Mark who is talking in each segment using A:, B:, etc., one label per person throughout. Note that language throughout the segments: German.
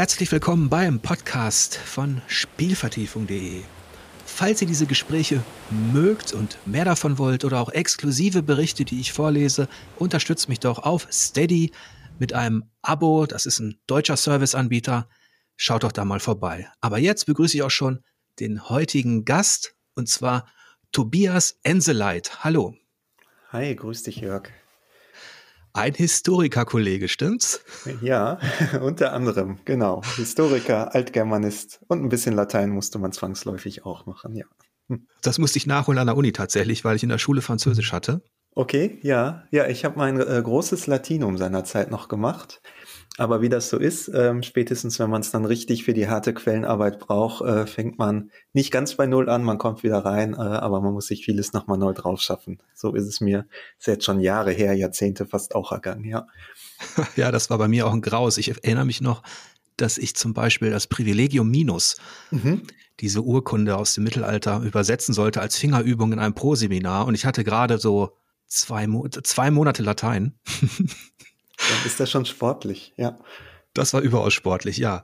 A: Herzlich willkommen beim Podcast von Spielvertiefung.de. Falls ihr diese Gespräche mögt und mehr davon wollt oder auch exklusive Berichte, die ich vorlese, unterstützt mich doch auf Steady mit einem Abo. Das ist ein deutscher Serviceanbieter. Schaut doch da mal vorbei. Aber jetzt begrüße ich auch schon den heutigen Gast und zwar Tobias Enseleit. Hallo.
B: Hi, grüß dich, Jörg.
A: Ein Historikerkollege, stimmt's?
B: Ja, unter anderem, genau. Historiker, Altgermanist und ein bisschen Latein musste man zwangsläufig auch machen, ja.
A: Das musste ich nachholen an der Uni tatsächlich, weil ich in der Schule Französisch hatte.
B: Okay, ja, ja, ich habe mein äh, großes Latinum seinerzeit noch gemacht. Aber wie das so ist, ähm, spätestens wenn man es dann richtig für die harte Quellenarbeit braucht, äh, fängt man nicht ganz bei Null an, man kommt wieder rein, äh, aber man muss sich vieles nochmal neu drauf schaffen. So ist es mir, ist jetzt schon Jahre her, Jahrzehnte fast auch ergangen, ja.
A: Ja, das war bei mir auch ein Graus. Ich erinnere mich noch, dass ich zum Beispiel das Privilegium Minus, mhm. diese Urkunde aus dem Mittelalter, übersetzen sollte als Fingerübung in einem Proseminar. Und ich hatte gerade so zwei, Mo zwei Monate Latein.
B: Dann ist das schon sportlich, ja.
A: Das war überaus sportlich, ja.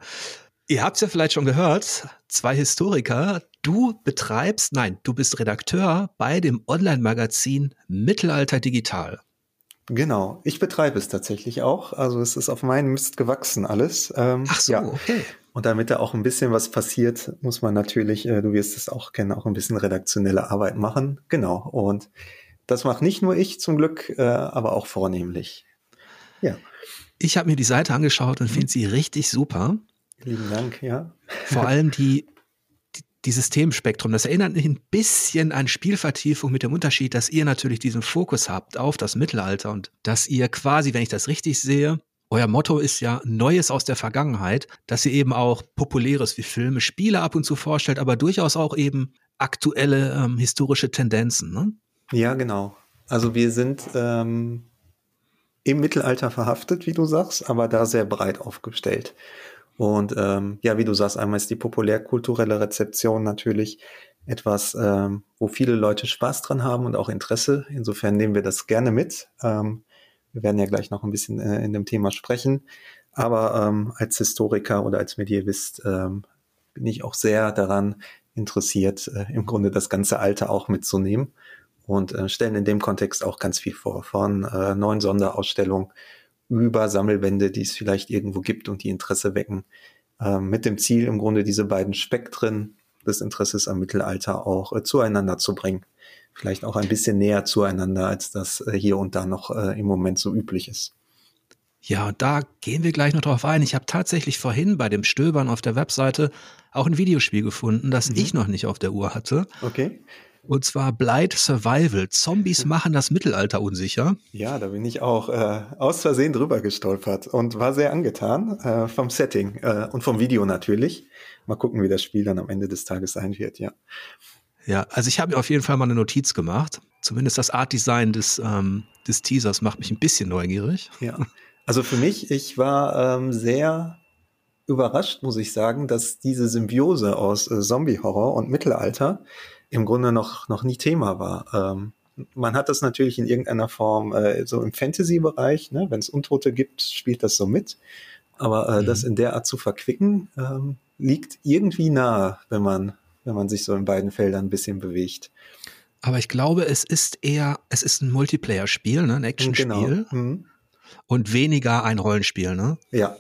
A: Ihr habt es ja vielleicht schon gehört, zwei Historiker. Du betreibst, nein, du bist Redakteur bei dem Online-Magazin Mittelalter Digital.
B: Genau, ich betreibe es tatsächlich auch. Also es ist auf meinen Mist gewachsen alles. Ähm,
A: Ach so,
B: ja.
A: okay.
B: Und damit da auch ein bisschen was passiert, muss man natürlich, äh, du wirst es auch kennen, auch ein bisschen redaktionelle Arbeit machen. Genau. Und das macht nicht nur ich zum Glück, äh, aber auch vornehmlich.
A: Ja. Ich habe mir die Seite angeschaut und finde sie richtig super.
B: Lieben Dank, ja.
A: Vor allem die, die, die Systemspektrum. Das erinnert mich ein bisschen an Spielvertiefung mit dem Unterschied, dass ihr natürlich diesen Fokus habt auf das Mittelalter und dass ihr quasi, wenn ich das richtig sehe, euer Motto ist ja Neues aus der Vergangenheit, dass ihr eben auch Populäres wie Filme, Spiele ab und zu vorstellt, aber durchaus auch eben aktuelle ähm, historische Tendenzen. Ne?
B: Ja, genau. Also wir sind ähm, im Mittelalter verhaftet, wie du sagst, aber da sehr breit aufgestellt. Und ähm, ja, wie du sagst, einmal ist die populärkulturelle Rezeption natürlich etwas, ähm, wo viele Leute Spaß dran haben und auch Interesse. Insofern nehmen wir das gerne mit. Ähm, wir werden ja gleich noch ein bisschen äh, in dem Thema sprechen. Aber ähm, als Historiker oder als Medievist ähm, bin ich auch sehr daran interessiert, äh, im Grunde das ganze Alter auch mitzunehmen und äh, stellen in dem Kontext auch ganz viel vor, von äh, neuen Sonderausstellungen über Sammelbände, die es vielleicht irgendwo gibt und die Interesse wecken, äh, mit dem Ziel im Grunde diese beiden Spektren des Interesses am Mittelalter auch äh, zueinander zu bringen. Vielleicht auch ein bisschen näher zueinander, als das äh, hier und da noch äh, im Moment so üblich ist.
A: Ja, da gehen wir gleich noch drauf ein. Ich habe tatsächlich vorhin bei dem Stöbern auf der Webseite auch ein Videospiel gefunden, das mhm. ich noch nicht auf der Uhr hatte.
B: Okay.
A: Und zwar Blight Survival. Zombies machen das Mittelalter unsicher.
B: Ja, da bin ich auch äh, aus Versehen drüber gestolpert und war sehr angetan äh, vom Setting äh, und vom Video natürlich. Mal gucken, wie das Spiel dann am Ende des Tages sein wird, ja.
A: Ja, also ich habe auf jeden Fall mal eine Notiz gemacht. Zumindest das Art-Design des, ähm, des Teasers macht mich ein bisschen neugierig.
B: Ja, also für mich, ich war ähm, sehr überrascht, muss ich sagen, dass diese Symbiose aus äh, Zombie-Horror und Mittelalter im Grunde noch, noch nie Thema war. Ähm, man hat das natürlich in irgendeiner Form äh, so im Fantasy-Bereich, ne? wenn es Untote gibt, spielt das so mit. Aber äh, mhm. das in der Art zu verquicken, ähm, liegt irgendwie nahe, wenn man, wenn man sich so in beiden Feldern ein bisschen bewegt.
A: Aber ich glaube, es ist eher, es ist ein Multiplayer-Spiel, ne? ein Action-Spiel. Genau. Mhm. Und weniger ein Rollenspiel, ne?
B: Ja,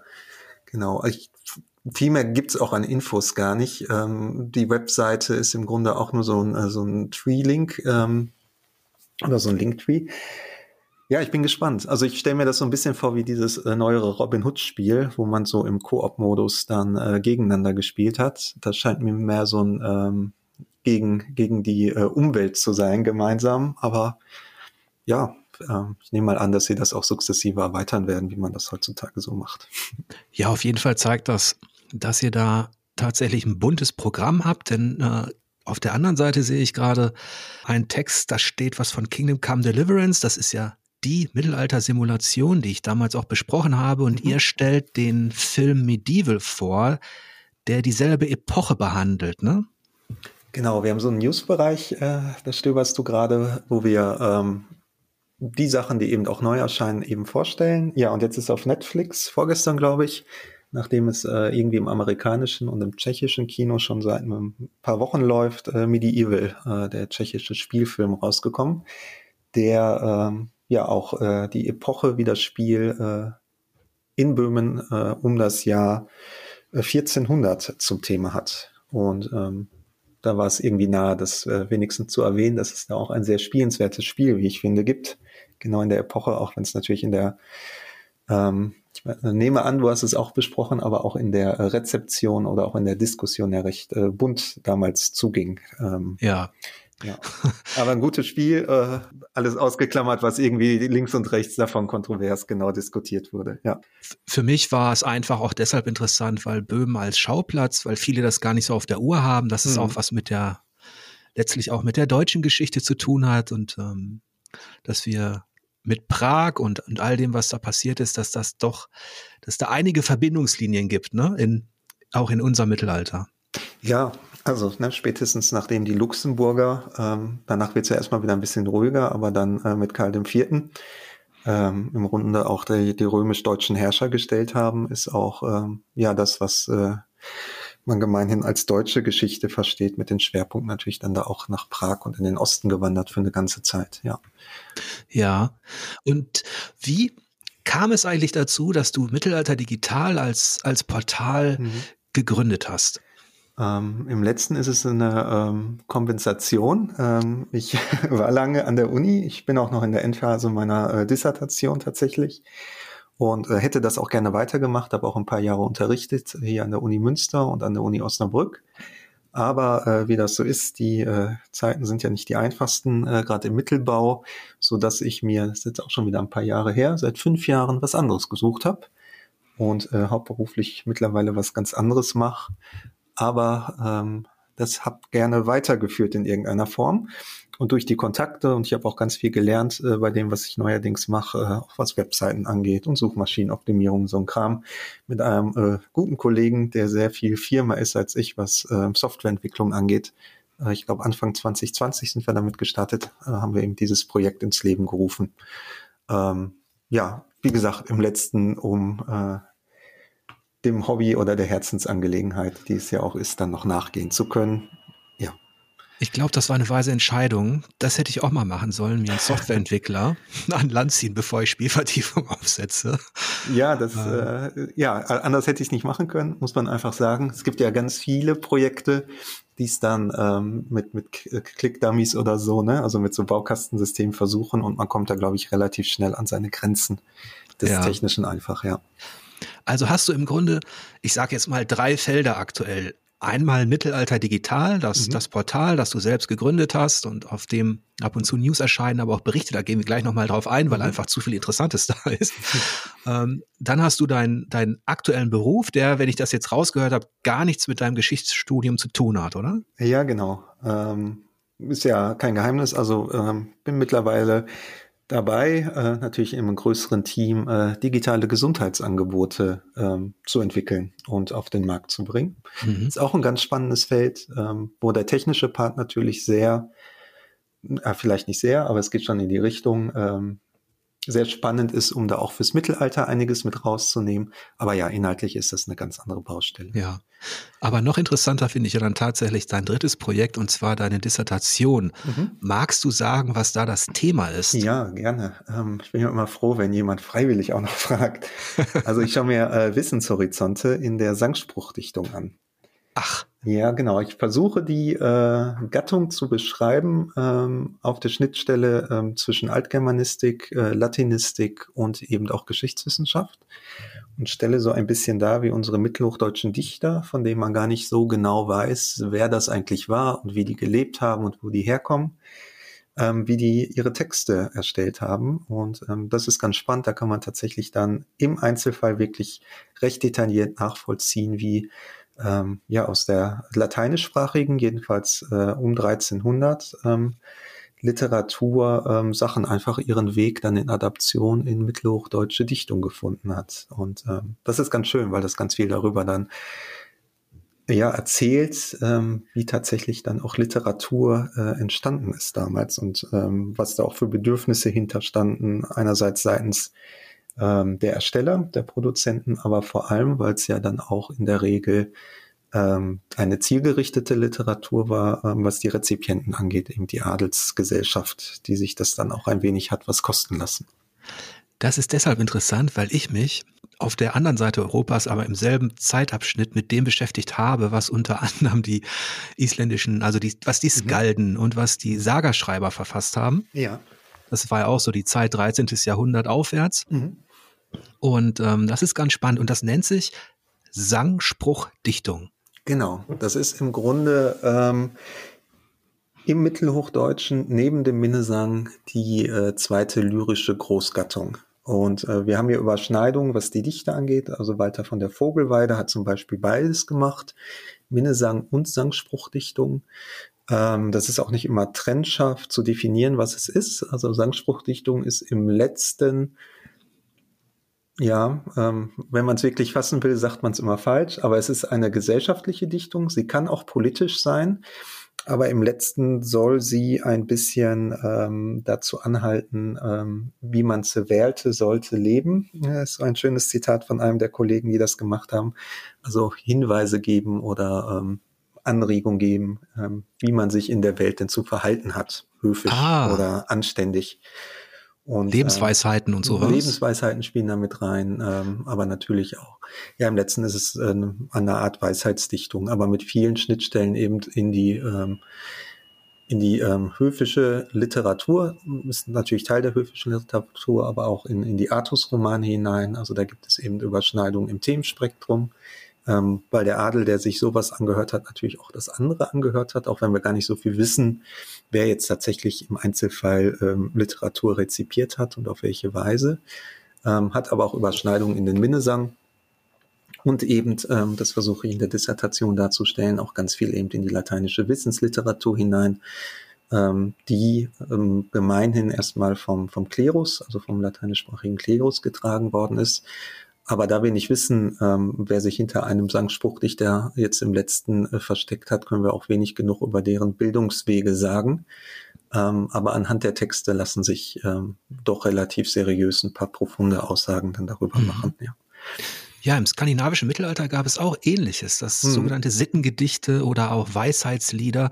B: genau. Ich viel mehr gibt's auch an Infos gar nicht. Ähm, die Webseite ist im Grunde auch nur so ein, äh, so ein Tree-Link ähm, oder so ein Linktree. Ja, ich bin gespannt. Also ich stelle mir das so ein bisschen vor wie dieses äh, neuere Robin Hood-Spiel, wo man so im Koop-Modus dann äh, gegeneinander gespielt hat. Das scheint mir mehr so ein ähm, gegen, gegen die äh, Umwelt zu sein, gemeinsam. Aber ja, äh, ich nehme mal an, dass sie das auch sukzessive erweitern werden, wie man das heutzutage so macht.
A: Ja, auf jeden Fall zeigt das dass ihr da tatsächlich ein buntes Programm habt, denn äh, auf der anderen Seite sehe ich gerade einen Text, da steht was von Kingdom Come Deliverance. Das ist ja die Mittelalter-Simulation, die ich damals auch besprochen habe. Und mhm. ihr stellt den Film Medieval vor, der dieselbe Epoche behandelt, ne?
B: Genau, wir haben so einen News-Bereich, äh, das stöberst du gerade, wo wir ähm, die Sachen, die eben auch neu erscheinen, eben vorstellen. Ja, und jetzt ist auf Netflix, vorgestern glaube ich, nachdem es äh, irgendwie im amerikanischen und im tschechischen Kino schon seit ein paar Wochen läuft, äh, Medieval, äh, der tschechische Spielfilm, rausgekommen, der ähm, ja auch äh, die Epoche wie das Spiel äh, in Böhmen äh, um das Jahr 1400 äh, zum Thema hat. Und ähm, da war es irgendwie nahe, das äh, wenigstens zu erwähnen, dass es da auch ein sehr spielenswertes Spiel, wie ich finde, gibt. Genau in der Epoche, auch wenn es natürlich in der, ähm, ich nehme an, du hast es auch besprochen, aber auch in der Rezeption oder auch in der Diskussion ja recht äh, bunt damals zuging.
A: Ähm, ja.
B: Ja. Aber ein gutes Spiel, äh, alles ausgeklammert, was irgendwie links und rechts davon kontrovers genau diskutiert wurde. Ja.
A: Für mich war es einfach auch deshalb interessant, weil Böhmen als Schauplatz, weil viele das gar nicht so auf der Uhr haben, dass es mhm. auch was mit der, letztlich auch mit der deutschen Geschichte zu tun hat und ähm, dass wir mit Prag und, und all dem, was da passiert ist, dass das doch, dass da einige Verbindungslinien gibt, ne, in, auch in unserem Mittelalter.
B: Ja, also ne, spätestens nachdem die Luxemburger, ähm, danach wird es ja erstmal wieder ein bisschen ruhiger, aber dann äh, mit Karl IV. Ähm, im Grunde auch die, die römisch-deutschen Herrscher gestellt haben, ist auch ähm, ja das, was äh, man gemeinhin als deutsche Geschichte versteht, mit dem Schwerpunkt natürlich dann da auch nach Prag und in den Osten gewandert für eine ganze Zeit, ja.
A: Ja. Und wie kam es eigentlich dazu, dass du Mittelalter Digital als, als Portal mhm. gegründet hast?
B: Ähm, Im letzten ist es eine ähm, Kompensation. Ähm, ich war lange an der Uni. Ich bin auch noch in der Endphase meiner äh, Dissertation tatsächlich und äh, hätte das auch gerne weitergemacht, habe auch ein paar Jahre unterrichtet hier an der Uni Münster und an der Uni Osnabrück. Aber äh, wie das so ist, die äh, Zeiten sind ja nicht die einfachsten, äh, gerade im Mittelbau, so dass ich mir, das ist jetzt auch schon wieder ein paar Jahre her, seit fünf Jahren was anderes gesucht habe und äh, hauptberuflich mittlerweile was ganz anderes mache aber ähm, das habe gerne weitergeführt in irgendeiner Form. Und durch die Kontakte, und ich habe auch ganz viel gelernt äh, bei dem, was ich neuerdings mache, äh, was Webseiten angeht und Suchmaschinenoptimierung, so ein Kram, mit einem äh, guten Kollegen, der sehr viel Firma ist als ich, was äh, Softwareentwicklung angeht. Äh, ich glaube, Anfang 2020 sind wir damit gestartet, äh, haben wir eben dieses Projekt ins Leben gerufen. Ähm, ja, wie gesagt, im letzten um äh, dem Hobby oder der Herzensangelegenheit, die es ja auch ist, dann noch nachgehen zu können.
A: Ich glaube, das war eine weise Entscheidung. Das hätte ich auch mal machen sollen, wie ein Softwareentwickler an Land ziehen, bevor ich Spielvertiefung aufsetze.
B: Ja, das, äh, äh ja, anders hätte ich es nicht machen können, muss man einfach sagen. Es gibt ja ganz viele Projekte, die es dann ähm, mit, mit Click-Dummies oder so, ne, also mit so Baukastensystemen versuchen und man kommt da, glaube ich, relativ schnell an seine Grenzen des ja. Technischen einfach, ja.
A: Also hast du im Grunde, ich sage jetzt mal drei Felder aktuell. Einmal Mittelalter Digital, das, mhm. das Portal, das du selbst gegründet hast und auf dem ab und zu News erscheinen, aber auch Berichte, da gehen wir gleich nochmal drauf ein, weil mhm. einfach zu viel Interessantes da ist. ähm, dann hast du deinen deinen aktuellen Beruf, der, wenn ich das jetzt rausgehört habe, gar nichts mit deinem Geschichtsstudium zu tun hat, oder?
B: Ja, genau. Ähm, ist ja kein Geheimnis. Also ähm, bin mittlerweile dabei, äh, natürlich im größeren Team äh, digitale Gesundheitsangebote ähm, zu entwickeln und auf den Markt zu bringen. Mhm. Ist auch ein ganz spannendes Feld, ähm, wo der technische Part natürlich sehr, äh, vielleicht nicht sehr, aber es geht schon in die Richtung, ähm, sehr spannend ist, um da auch fürs Mittelalter einiges mit rauszunehmen. Aber ja, inhaltlich ist das eine ganz andere Baustelle.
A: Ja. Aber noch interessanter finde ich ja dann tatsächlich dein drittes Projekt und zwar deine Dissertation. Mhm. Magst du sagen, was da das Thema ist?
B: Ja, gerne. Ähm, ich bin ja immer froh, wenn jemand freiwillig auch noch fragt. Also ich schaue mir äh, Wissenshorizonte in der Sangspruchdichtung an.
A: Ach.
B: Ja, genau. Ich versuche die äh, Gattung zu beschreiben ähm, auf der Schnittstelle ähm, zwischen Altgermanistik, äh, Latinistik und eben auch Geschichtswissenschaft und stelle so ein bisschen dar wie unsere mittelhochdeutschen Dichter, von denen man gar nicht so genau weiß, wer das eigentlich war und wie die gelebt haben und wo die herkommen, ähm, wie die ihre Texte erstellt haben. Und ähm, das ist ganz spannend. Da kann man tatsächlich dann im Einzelfall wirklich recht detailliert nachvollziehen, wie ähm, ja aus der lateinischsprachigen, jedenfalls äh, um 1300, ähm, Literatur ähm, Sachen einfach ihren Weg dann in Adaption in mittelhochdeutsche Dichtung gefunden hat. Und ähm, das ist ganz schön, weil das ganz viel darüber dann ja erzählt, ähm, wie tatsächlich dann auch Literatur äh, entstanden ist damals und ähm, was da auch für Bedürfnisse hinterstanden, einerseits seitens ähm, der Ersteller, der Produzenten, aber vor allem, weil es ja dann auch in der Regel ähm, eine zielgerichtete Literatur war, ähm, was die Rezipienten angeht, eben die Adelsgesellschaft, die sich das dann auch ein wenig hat was kosten lassen.
A: Das ist deshalb interessant, weil ich mich auf der anderen Seite Europas, aber im selben Zeitabschnitt mit dem beschäftigt habe, was unter anderem die isländischen, also die, was die mhm. Skalden mhm. und was die Sagerschreiber verfasst haben.
B: Ja.
A: Das war ja auch so die Zeit 13. Jahrhundert aufwärts. Mhm. Und ähm, das ist ganz spannend und das nennt sich Sangspruchdichtung.
B: Genau, das ist im Grunde ähm, im Mittelhochdeutschen neben dem Minnesang die äh, zweite lyrische Großgattung. Und äh, wir haben hier Überschneidungen, was die Dichte angeht. Also Walter von der Vogelweide hat zum Beispiel beides gemacht, Minnesang und Sangspruchdichtung. Ähm, das ist auch nicht immer trennscharf zu definieren, was es ist. Also Sangspruchdichtung ist im letzten ja, ähm, wenn man es wirklich fassen will, sagt man es immer falsch, aber es ist eine gesellschaftliche Dichtung. Sie kann auch politisch sein, aber im letzten soll sie ein bisschen ähm, dazu anhalten, ähm, wie man sie wählte, sollte leben. Das ist ein schönes Zitat von einem der Kollegen, die das gemacht haben. Also Hinweise geben oder ähm, Anregung geben, ähm, wie man sich in der Welt denn zu verhalten hat, höflich ah. oder anständig.
A: Und, Lebensweisheiten äh, und sowas.
B: Lebensweisheiten spielen da mit rein, ähm, aber natürlich auch. Ja, im letzten ist es äh, eine Art Weisheitsdichtung, aber mit vielen Schnittstellen eben in die ähm, in die ähm, höfische Literatur, ist natürlich Teil der höfischen Literatur, aber auch in, in die Artusromane hinein. Also da gibt es eben Überschneidungen im Themenspektrum ähm, weil der Adel, der sich sowas angehört hat, natürlich auch das andere angehört hat, auch wenn wir gar nicht so viel wissen, wer jetzt tatsächlich im Einzelfall ähm, Literatur rezipiert hat und auf welche Weise. Ähm, hat aber auch Überschneidungen in den Minnesang und eben, ähm, das versuche ich in der Dissertation darzustellen, auch ganz viel eben in die lateinische Wissensliteratur hinein, ähm, die ähm, gemeinhin erstmal vom, vom Klerus, also vom lateinischsprachigen Klerus getragen worden ist aber da wir nicht wissen, ähm, wer sich hinter einem Sangspruchdichter jetzt im letzten äh, versteckt hat, können wir auch wenig genug über deren Bildungswege sagen. Ähm, aber anhand der Texte lassen sich ähm, doch relativ seriös ein paar profunde Aussagen dann darüber mhm. machen. Ja.
A: Ja, im skandinavischen Mittelalter gab es auch Ähnliches, das mhm. sogenannte Sittengedichte oder auch Weisheitslieder.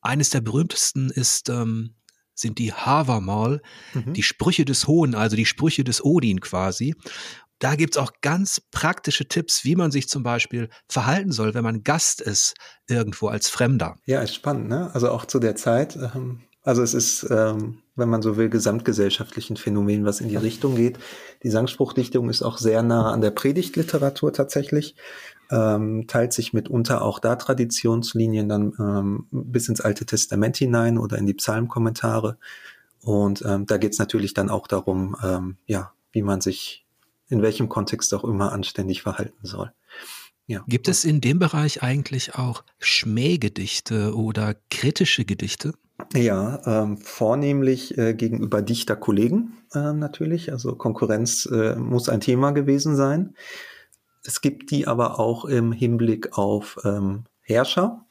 A: Eines der berühmtesten ist ähm, sind die Havermal, mhm. die Sprüche des Hohen, also die Sprüche des Odin quasi. Da gibt's auch ganz praktische Tipps, wie man sich zum Beispiel verhalten soll, wenn man Gast ist, irgendwo als Fremder.
B: Ja, ist spannend, ne? Also auch zu der Zeit. Ähm, also es ist, ähm, wenn man so will, gesamtgesellschaftlichen Phänomen, was in die Richtung geht. Die Sangspruchdichtung ist auch sehr nah an der Predigtliteratur tatsächlich. Ähm, teilt sich mitunter auch da Traditionslinien dann ähm, bis ins Alte Testament hinein oder in die Psalmkommentare. Und ähm, da geht's natürlich dann auch darum, ähm, ja, wie man sich in welchem Kontext auch immer anständig verhalten soll.
A: Ja. Gibt es in dem Bereich eigentlich auch Schmähgedichte oder kritische Gedichte?
B: Ja, ähm, vornehmlich äh, gegenüber Dichterkollegen äh, natürlich. Also Konkurrenz äh, muss ein Thema gewesen sein. Es gibt die aber auch im Hinblick auf ähm, Herrscher,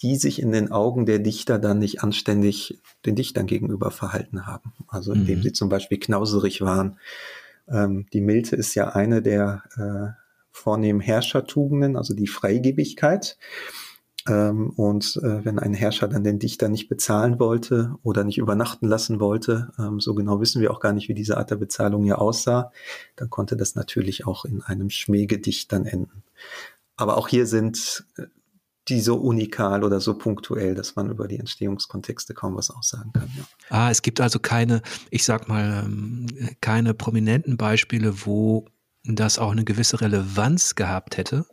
B: die sich in den Augen der Dichter dann nicht anständig den Dichtern gegenüber verhalten haben. Also indem mhm. sie zum Beispiel knauserig waren ähm, die Milde ist ja eine der äh, vornehmen Herrschertugenden, also die Freigebigkeit. Ähm, und äh, wenn ein Herrscher dann den Dichter nicht bezahlen wollte oder nicht übernachten lassen wollte, ähm, so genau wissen wir auch gar nicht, wie diese Art der Bezahlung ja aussah, dann konnte das natürlich auch in einem Schmähgedicht dann enden. Aber auch hier sind äh, die so unikal oder so punktuell, dass man über die Entstehungskontexte kaum was aussagen kann. Ja.
A: Ah, es gibt also keine, ich sag mal, ähm, keine prominenten Beispiele, wo das auch eine gewisse Relevanz gehabt hätte.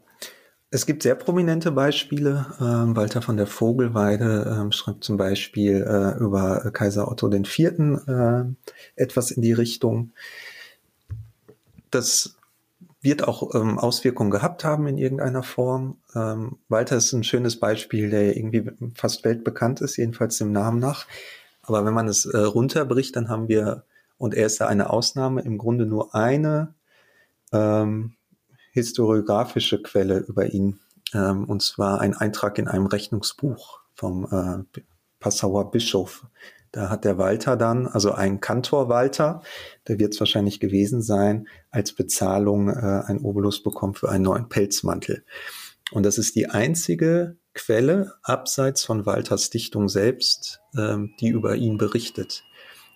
B: Es gibt sehr prominente Beispiele. Ähm, Walter von der Vogelweide ähm, schreibt zum Beispiel äh, über Kaiser Otto IV. Äh, etwas in die Richtung. Das wird auch ähm, Auswirkungen gehabt haben in irgendeiner Form. Ähm, Walter ist ein schönes Beispiel, der irgendwie fast weltbekannt ist, jedenfalls dem Namen nach. Aber wenn man es äh, runterbricht, dann haben wir, und er ist da eine Ausnahme, im Grunde nur eine ähm, historiografische Quelle über ihn. Ähm, und zwar ein Eintrag in einem Rechnungsbuch vom äh, Passauer Bischof Da hat der Walter dann, also ein Kantor Walter, der wird es wahrscheinlich gewesen sein, als Bezahlung äh, ein Obolus bekommen für einen neuen Pelzmantel. Und das ist die einzige Quelle abseits von Walters Dichtung selbst, ähm, die über ihn berichtet.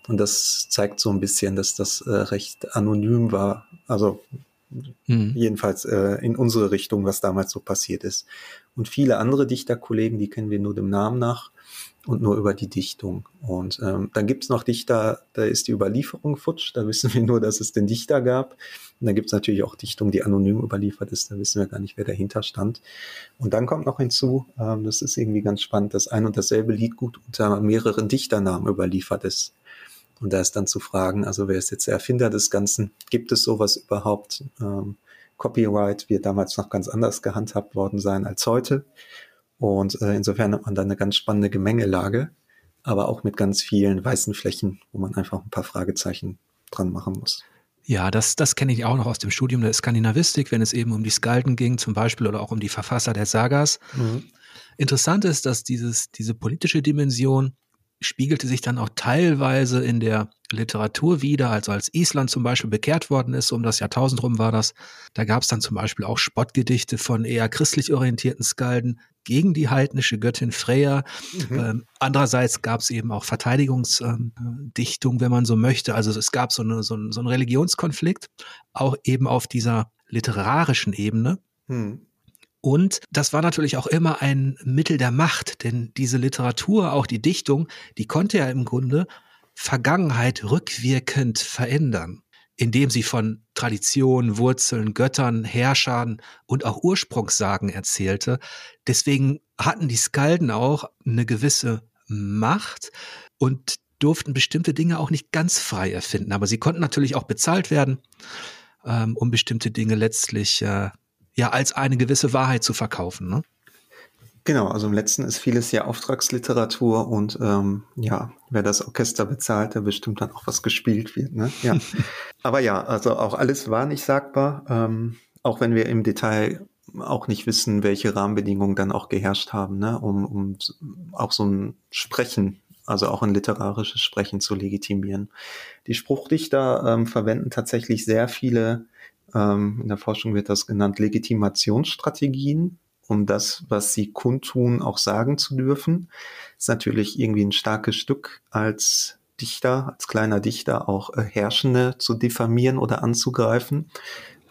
B: Und das zeigt so ein bisschen, dass das äh, recht anonym war. Also mhm. jedenfalls äh, in unsere Richtung, was damals so passiert ist. Und viele andere Dichterkollegen, die kennen wir nur dem Namen nach und nur über die Dichtung. Und ähm, dann gibt's noch Dichter, da ist die Überlieferung futsch, da wissen wir nur, dass es den Dichter gab. Und dann gibt's natürlich auch Dichtung, die anonym überliefert ist, da wissen wir gar nicht, wer dahinter stand. Und dann kommt noch hinzu, ähm, das ist irgendwie ganz spannend, dass ein und dasselbe Lied gut unter mehreren Dichternamen überliefert ist. Und da ist dann zu fragen, also wer ist jetzt der Erfinder des Ganzen? Gibt es sowas überhaupt? Ähm, Copyright wird damals noch ganz anders gehandhabt worden sein als heute. Und äh, insofern hat man da eine ganz spannende Gemengelage, aber auch mit ganz vielen weißen Flächen, wo man einfach ein paar Fragezeichen dran machen muss.
A: Ja, das, das kenne ich auch noch aus dem Studium der Skandinavistik, wenn es eben um die Skalden ging, zum Beispiel, oder auch um die Verfasser der Sagas. Mhm. Interessant ist, dass dieses, diese politische Dimension spiegelte sich dann auch teilweise in der Literatur wieder, also als Island zum Beispiel bekehrt worden ist, um das Jahrtausend rum war das, da gab es dann zum Beispiel auch Spottgedichte von eher christlich orientierten Skalden gegen die heidnische Göttin Freya. Mhm. Ähm, andererseits gab es eben auch Verteidigungsdichtung, ähm, wenn man so möchte. Also es gab so, eine, so, ein, so einen Religionskonflikt, auch eben auf dieser literarischen Ebene. Mhm. Und das war natürlich auch immer ein Mittel der Macht, denn diese Literatur, auch die Dichtung, die konnte ja im Grunde Vergangenheit rückwirkend verändern, indem sie von Tradition, Wurzeln, Göttern, Herrschern und auch Ursprungssagen erzählte. Deswegen hatten die Skalden auch eine gewisse Macht und durften bestimmte Dinge auch nicht ganz frei erfinden. Aber sie konnten natürlich auch bezahlt werden, ähm, um bestimmte Dinge letztlich äh, ja als eine gewisse Wahrheit zu verkaufen. Ne?
B: Genau, also im letzten ist vieles ja Auftragsliteratur und ähm, ja, wer das Orchester bezahlt, der bestimmt dann auch was gespielt wird. Ne? Ja. Aber ja, also auch alles war nicht sagbar, ähm, auch wenn wir im Detail auch nicht wissen, welche Rahmenbedingungen dann auch geherrscht haben, ne? um, um auch so ein Sprechen, also auch ein literarisches Sprechen zu legitimieren. Die Spruchdichter ähm, verwenden tatsächlich sehr viele ähm, in der Forschung wird das genannt Legitimationsstrategien, um das, was sie kundtun, auch sagen zu dürfen. Ist natürlich irgendwie ein starkes Stück als Dichter, als kleiner Dichter auch äh, Herrschende zu diffamieren oder anzugreifen.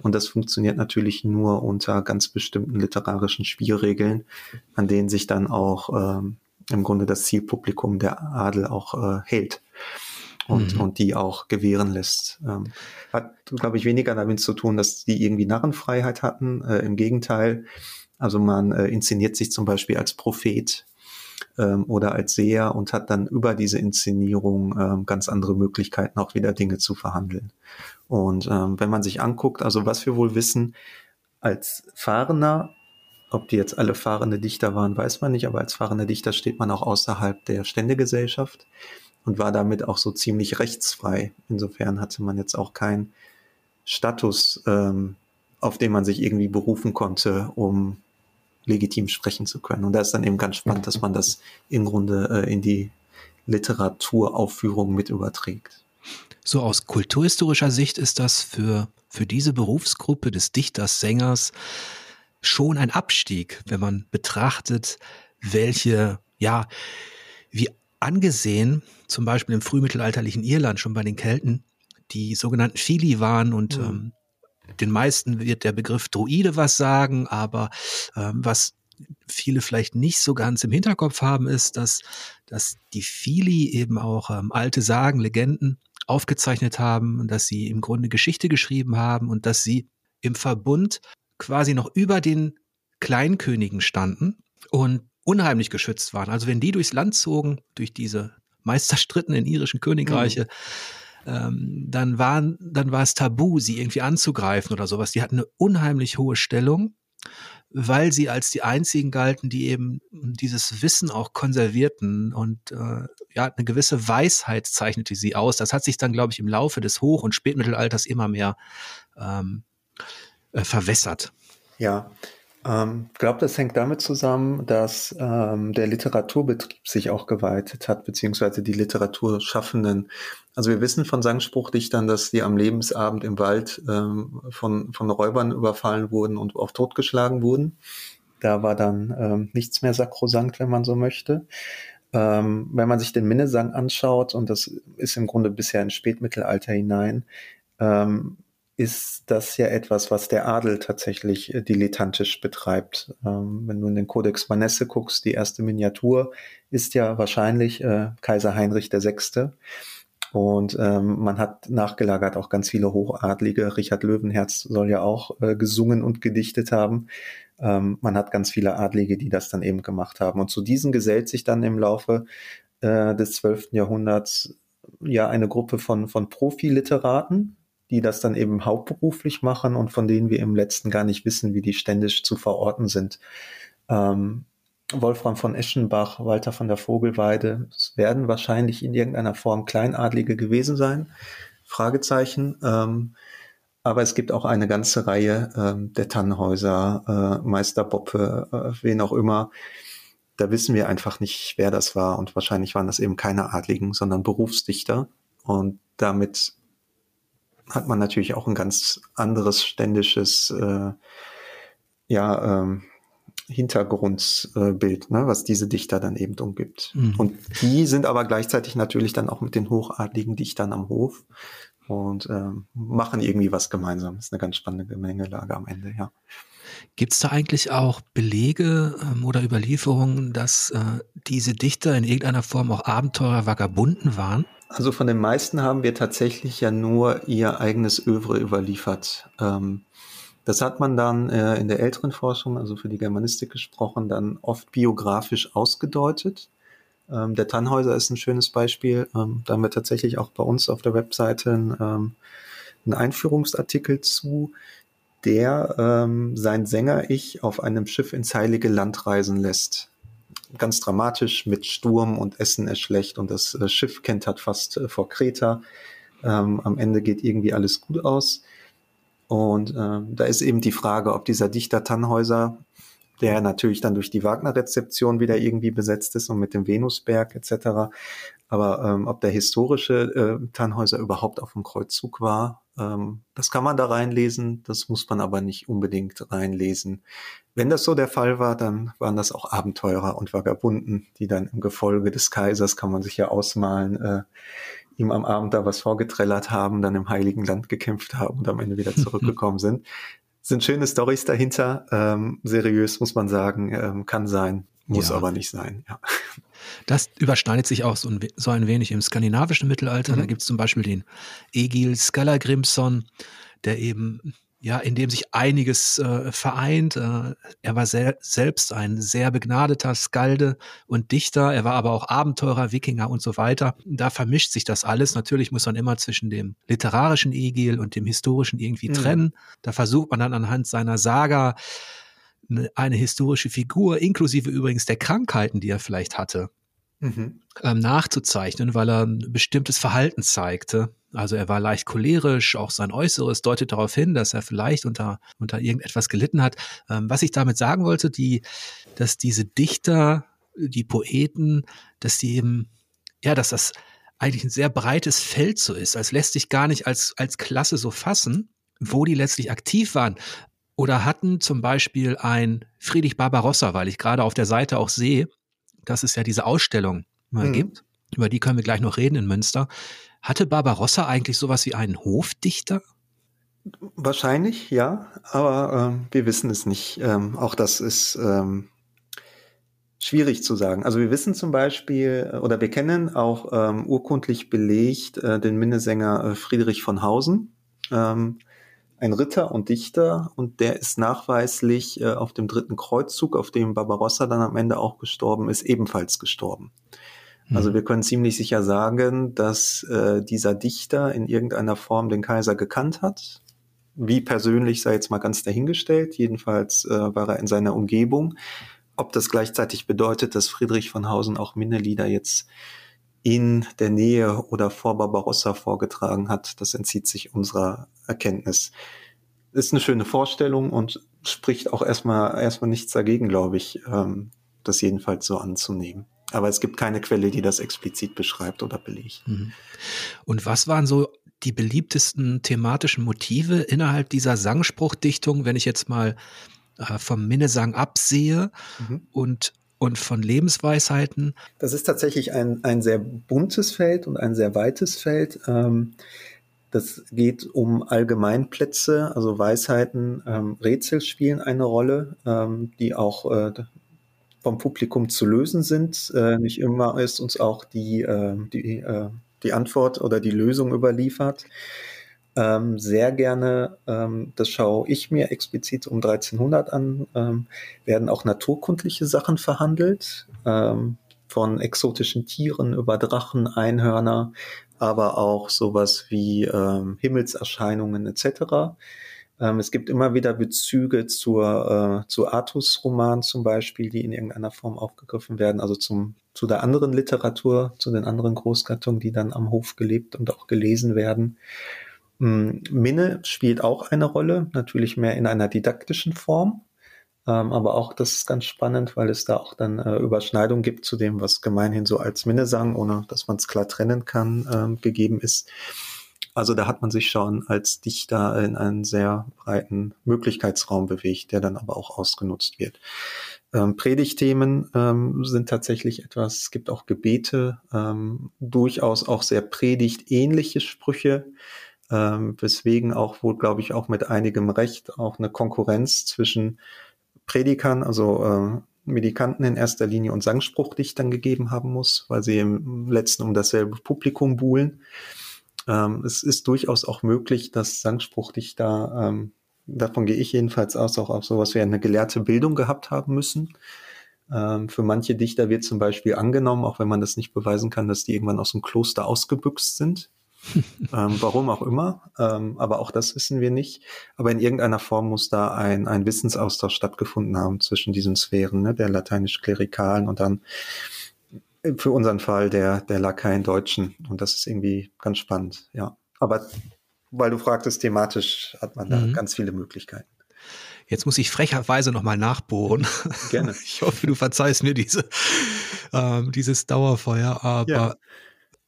B: Und das funktioniert natürlich nur unter ganz bestimmten literarischen Spielregeln, an denen sich dann auch ähm, im Grunde das Zielpublikum der Adel auch äh, hält und, mhm. und die auch gewähren lässt. Ähm, hat, glaube ich, weniger damit zu tun, dass die irgendwie Narrenfreiheit hatten. Äh, Im Gegenteil, also man äh, inszeniert sich zum Beispiel als Prophet ähm, oder als Seher und hat dann über diese Inszenierung ähm, ganz andere Möglichkeiten, auch wieder Dinge zu verhandeln. Und ähm, wenn man sich anguckt, also was wir wohl wissen, als Fahrender ob die jetzt alle fahrende Dichter waren, weiß man nicht, aber als fahrender Dichter steht man auch außerhalb der Ständegesellschaft und war damit auch so ziemlich rechtsfrei. Insofern hatte man jetzt auch keinen Status, ähm, auf den man sich irgendwie berufen konnte, um legitim sprechen zu können. Und da ist dann eben ganz spannend, dass man das im Grunde äh, in die Literaturaufführung mit überträgt.
A: So aus kulturhistorischer Sicht ist das für, für diese Berufsgruppe des Dichters, Sängers schon ein Abstieg, wenn man betrachtet, welche, ja, wie angesehen, zum Beispiel im frühmittelalterlichen Irland, schon bei den Kelten, die sogenannten Fili waren und mhm. ähm, den meisten wird der Begriff Druide was sagen, aber ähm, was viele vielleicht nicht so ganz im Hinterkopf haben, ist, dass, dass die Fili eben auch ähm, alte Sagen, Legenden aufgezeichnet haben, dass sie im Grunde Geschichte geschrieben haben und dass sie im Verbund quasi noch über den Kleinkönigen standen und unheimlich geschützt waren. Also wenn die durchs Land zogen, durch diese meisterstrittenen irischen Königreiche, mhm. Ähm, dann, waren, dann war es tabu, sie irgendwie anzugreifen oder sowas. Die hatten eine unheimlich hohe Stellung, weil sie als die einzigen galten, die eben dieses Wissen auch konservierten und äh, ja, eine gewisse Weisheit zeichnete sie aus. Das hat sich dann, glaube ich, im Laufe des Hoch- und Spätmittelalters immer mehr ähm, äh, verwässert.
B: Ja, Ähm, ich glaube, das hängt damit zusammen, dass ähm, der Literaturbetrieb sich auch geweitet hat, beziehungsweise die Literaturschaffenden. Also wir wissen von Sangspruchdichtern, dass die am Lebensabend im Wald ähm, von, von Räubern überfallen wurden und auch totgeschlagen wurden. Da war dann ähm, nichts mehr sakrosankt, wenn man so möchte. Ähm, wenn man sich den Minnesang anschaut, und das ist im Grunde bisher ins Spätmittelalter hinein, ähm, ist das ja etwas, was der Adel tatsächlich äh, dilettantisch betreibt. Ähm, wenn du in den Codex Manesse guckst, die erste Miniatur ist ja wahrscheinlich äh, Kaiser Heinrich VI. Und ähm, man hat nachgelagert auch ganz viele Hochadlige. Richard Löwenherz soll ja auch äh, gesungen und gedichtet haben. Ähm, man hat ganz viele Adlige, die das dann eben gemacht haben. Und zu diesen gesellt sich dann im Laufe äh, des 12. Jahrhunderts ja eine Gruppe von, von Profiliteraten, die das dann eben hauptberuflich machen und von denen wir im letzten gar nicht wissen, wie die ständisch zu verorten sind. Ähm, Wolfram von Eschenbach, Walter von der Vogelweide, es werden wahrscheinlich in irgendeiner Form Kleinadlige gewesen sein. Fragezeichen. Ähm, aber es gibt auch eine ganze Reihe ähm, der Tannhäuser, äh, Meister Boppe, äh, wen auch immer. Da wissen wir einfach nicht, wer das war. Und wahrscheinlich waren das eben keine Adligen, sondern Berufsdichter. Und damit hat man natürlich auch ein ganz anderes ständisches äh, ja, ähm, Hintergrundbild, ne, was diese Dichter dann eben umgibt. Mhm. Und die sind aber gleichzeitig natürlich dann auch mit den hochadligen Dichtern am Hof und ähm, machen irgendwie was gemeinsam. Das ist eine ganz spannende Gemengelage am Ende, ja.
A: Gibt es da eigentlich auch Belege ähm, oder Überlieferungen, dass äh, diese Dichter in irgendeiner Form auch Abenteurer, Vagabunden waren?
B: Also von den meisten haben wir tatsächlich ja nur ihr eigenes Övre überliefert. Ähm, das hat man dann äh, in der älteren Forschung, also für die Germanistik gesprochen, dann oft biografisch ausgedeutet. Ähm, der Tannhäuser ist ein schönes Beispiel. Ähm, da haben wir tatsächlich auch bei uns auf der Webseite einen, Einführungsartikel zu, der sein Sänger-Ich auf einem Schiff ins Heilige Land reisen lässt ganz dramatisch mit Sturm und Essen ist schlecht und das äh, Schiff kentert fast äh, vor Kreta. Ähm, am Ende geht irgendwie alles gut aus. Und ähm, da ist eben die Frage, ob dieser Dichter Tannhäuser, der natürlich dann durch die Wagner-Rezeption wieder irgendwie besetzt ist und mit dem Venusberg etc., aber ähm, ob der historische äh, Tannhäuser überhaupt auf dem Kreuzzug war, ähm, das kann man da reinlesen, das muss man aber nicht unbedingt reinlesen. Wenn das so der Fall war, dann waren das auch Abenteurer und Vagabunden, die dann im Gefolge des Kaisers, kann man sich ja ausmalen, äh, ihm am Abend da was vorgetrellert haben, dann im Heiligen Land gekämpft haben und am Ende wieder zurückgekommen sind. Sind schöne Stories dahinter, ähm, seriös muss man sagen, ähm, kann sein, muss ja. aber nicht sein. Ja.
A: Das überschneidet sich auch so ein, so ein wenig im skandinavischen Mittelalter. Mhm. Da gibt es zum Beispiel den Egil Skallagrimsson, der eben ja, in dem sich einiges äh, vereint. Äh, er war sel selbst ein sehr begnadeter Skalde und Dichter. Er war aber auch Abenteurer, Wikinger und so weiter. Da vermischt sich das alles. Natürlich muss man immer zwischen dem literarischen Egil und dem historischen irgendwie mhm. trennen. Da versucht man dann anhand seiner Saga eine, historische Figur, inklusive übrigens der Krankheiten, die er vielleicht hatte, mhm. ähm, nachzuzeichnen, weil er ein bestimmtes Verhalten zeigte. Also er war leicht cholerisch, auch sein Äußeres deutet darauf hin, dass er vielleicht unter, unter irgendetwas gelitten hat. Ähm, was ich damit sagen wollte, die, dass diese Dichter, die Poeten, dass die eben, ja, dass das eigentlich ein sehr breites Feld so ist, als lässt sich gar nicht als, als Klasse so fassen, wo die letztlich aktiv waren. Oder hatten zum Beispiel ein Friedrich Barbarossa, weil ich gerade auf der Seite auch sehe, dass es ja diese Ausstellung mal mhm. gibt. Über die können wir gleich noch reden in Münster. Hatte Barbarossa eigentlich sowas wie einen Hofdichter?
B: Wahrscheinlich, ja, aber ähm, wir wissen es nicht. Ähm, auch das ist ähm, schwierig zu sagen. Also wir wissen zum Beispiel, äh, oder wir kennen auch ähm, urkundlich belegt äh, den Minnesänger äh, Friedrich von Hausen, ähm, ein Ritter und Dichter, und der ist nachweislich äh, auf dem dritten Kreuzzug, auf dem Barbarossa dann am Ende auch gestorben ist, ebenfalls gestorben. Also mhm. wir können ziemlich sicher sagen, dass äh, dieser Dichter in irgendeiner Form den Kaiser gekannt hat. Wie persönlich sei jetzt mal ganz dahingestellt. Jedenfalls äh, war er in seiner Umgebung. Ob das gleichzeitig bedeutet, dass Friedrich von Hausen auch Minnelieder jetzt in der Nähe oder vor Barbarossa vorgetragen hat, das entzieht sich unserer Erkenntnis. Ist eine schöne Vorstellung und spricht auch erstmal erstmal nichts dagegen, glaube ich, ähm, das jedenfalls so anzunehmen. Aber es gibt keine Quelle, die das explizit beschreibt oder belegt. Mhm.
A: Und was waren so die beliebtesten thematischen Motive innerhalb dieser Sangspruchdichtung, wenn ich jetzt mal äh, vom Minnesang absehe mhm. und und von Lebensweisheiten?
B: Das ist tatsächlich ein, ein sehr buntes Feld und ein sehr weites Feld. Ähm, das geht um Allgemeinplätze, also Weisheiten, ähm, Rätsel spielen eine Rolle, ähm, die auch äh, vom Publikum zu lösen sind. Äh, nicht immer ist uns auch die, äh, die, die Antwort oder die Lösung überliefert. Ähm, sehr gerne, ähm, das schaue ich mir explizit um 1300 an, ähm, werden auch naturkundliche Sachen verhandelt, ähm, von exotischen Tieren über Drachen, Einhörner, aber auch sowas wie ähm, Himmelserscheinungen etc. Ähm, es gibt immer wieder Bezüge zur, äh, zu Artus-Roman zum Beispiel, die in irgendeiner Form aufgegriffen werden, also zum, zu der anderen Literatur, zu den anderen Großgattungen, die dann am Hof gelebt und auch gelesen werden. Ähm, Minne spielt auch eine Rolle, natürlich mehr in einer didaktischen Form. Ähm, aber auch das ist ganz spannend, weil es da auch dann äh, Überschneidung gibt zu dem, was gemeinhin so als Minnesang, ohne dass man es klar trennen kann, ähm, gegeben ist. Also da hat man sich schon als Dichter in einen sehr breiten Möglichkeitsraum bewegt, der dann aber auch ausgenutzt wird. Ähm, Predigtthemen ähm, sind tatsächlich etwas, es gibt auch Gebete, ähm, durchaus auch sehr predigtähnliche Sprüche, ähm, weswegen auch wohl, glaube ich, auch mit einigem Recht auch eine Konkurrenz zwischen Predikern, also äh, Medikanten in erster Linie und Sangspruchdichtern gegeben haben muss, weil sie im letzten um dasselbe Publikum buhlen. Ähm, es ist durchaus auch möglich, dass Sangspruchdichter, ähm, davon gehe ich jedenfalls aus, auch auf sowas wie eine gelehrte Bildung gehabt haben müssen. Ähm, für manche Dichter wird zum Beispiel angenommen, auch wenn man das nicht beweisen kann, dass die irgendwann aus dem Kloster ausgebüxt sind. ähm, warum auch immer, ähm, aber auch das wissen wir nicht. Aber in irgendeiner Form muss da ein, ein Wissensaustausch stattgefunden haben zwischen diesen Sphären, ne, der lateinisch-klerikalen und dann für unseren Fall der, der Lakaien Deutschen. Und das ist irgendwie ganz spannend, ja. Aber weil du fragtest, thematisch hat man da mhm. ganz viele Möglichkeiten.
A: Jetzt muss ich frecherweise nochmal nachbohren.
B: Gerne.
A: Ich hoffe, du verzeihst mir diese, ähm, dieses Dauerfeuer. Aber ja.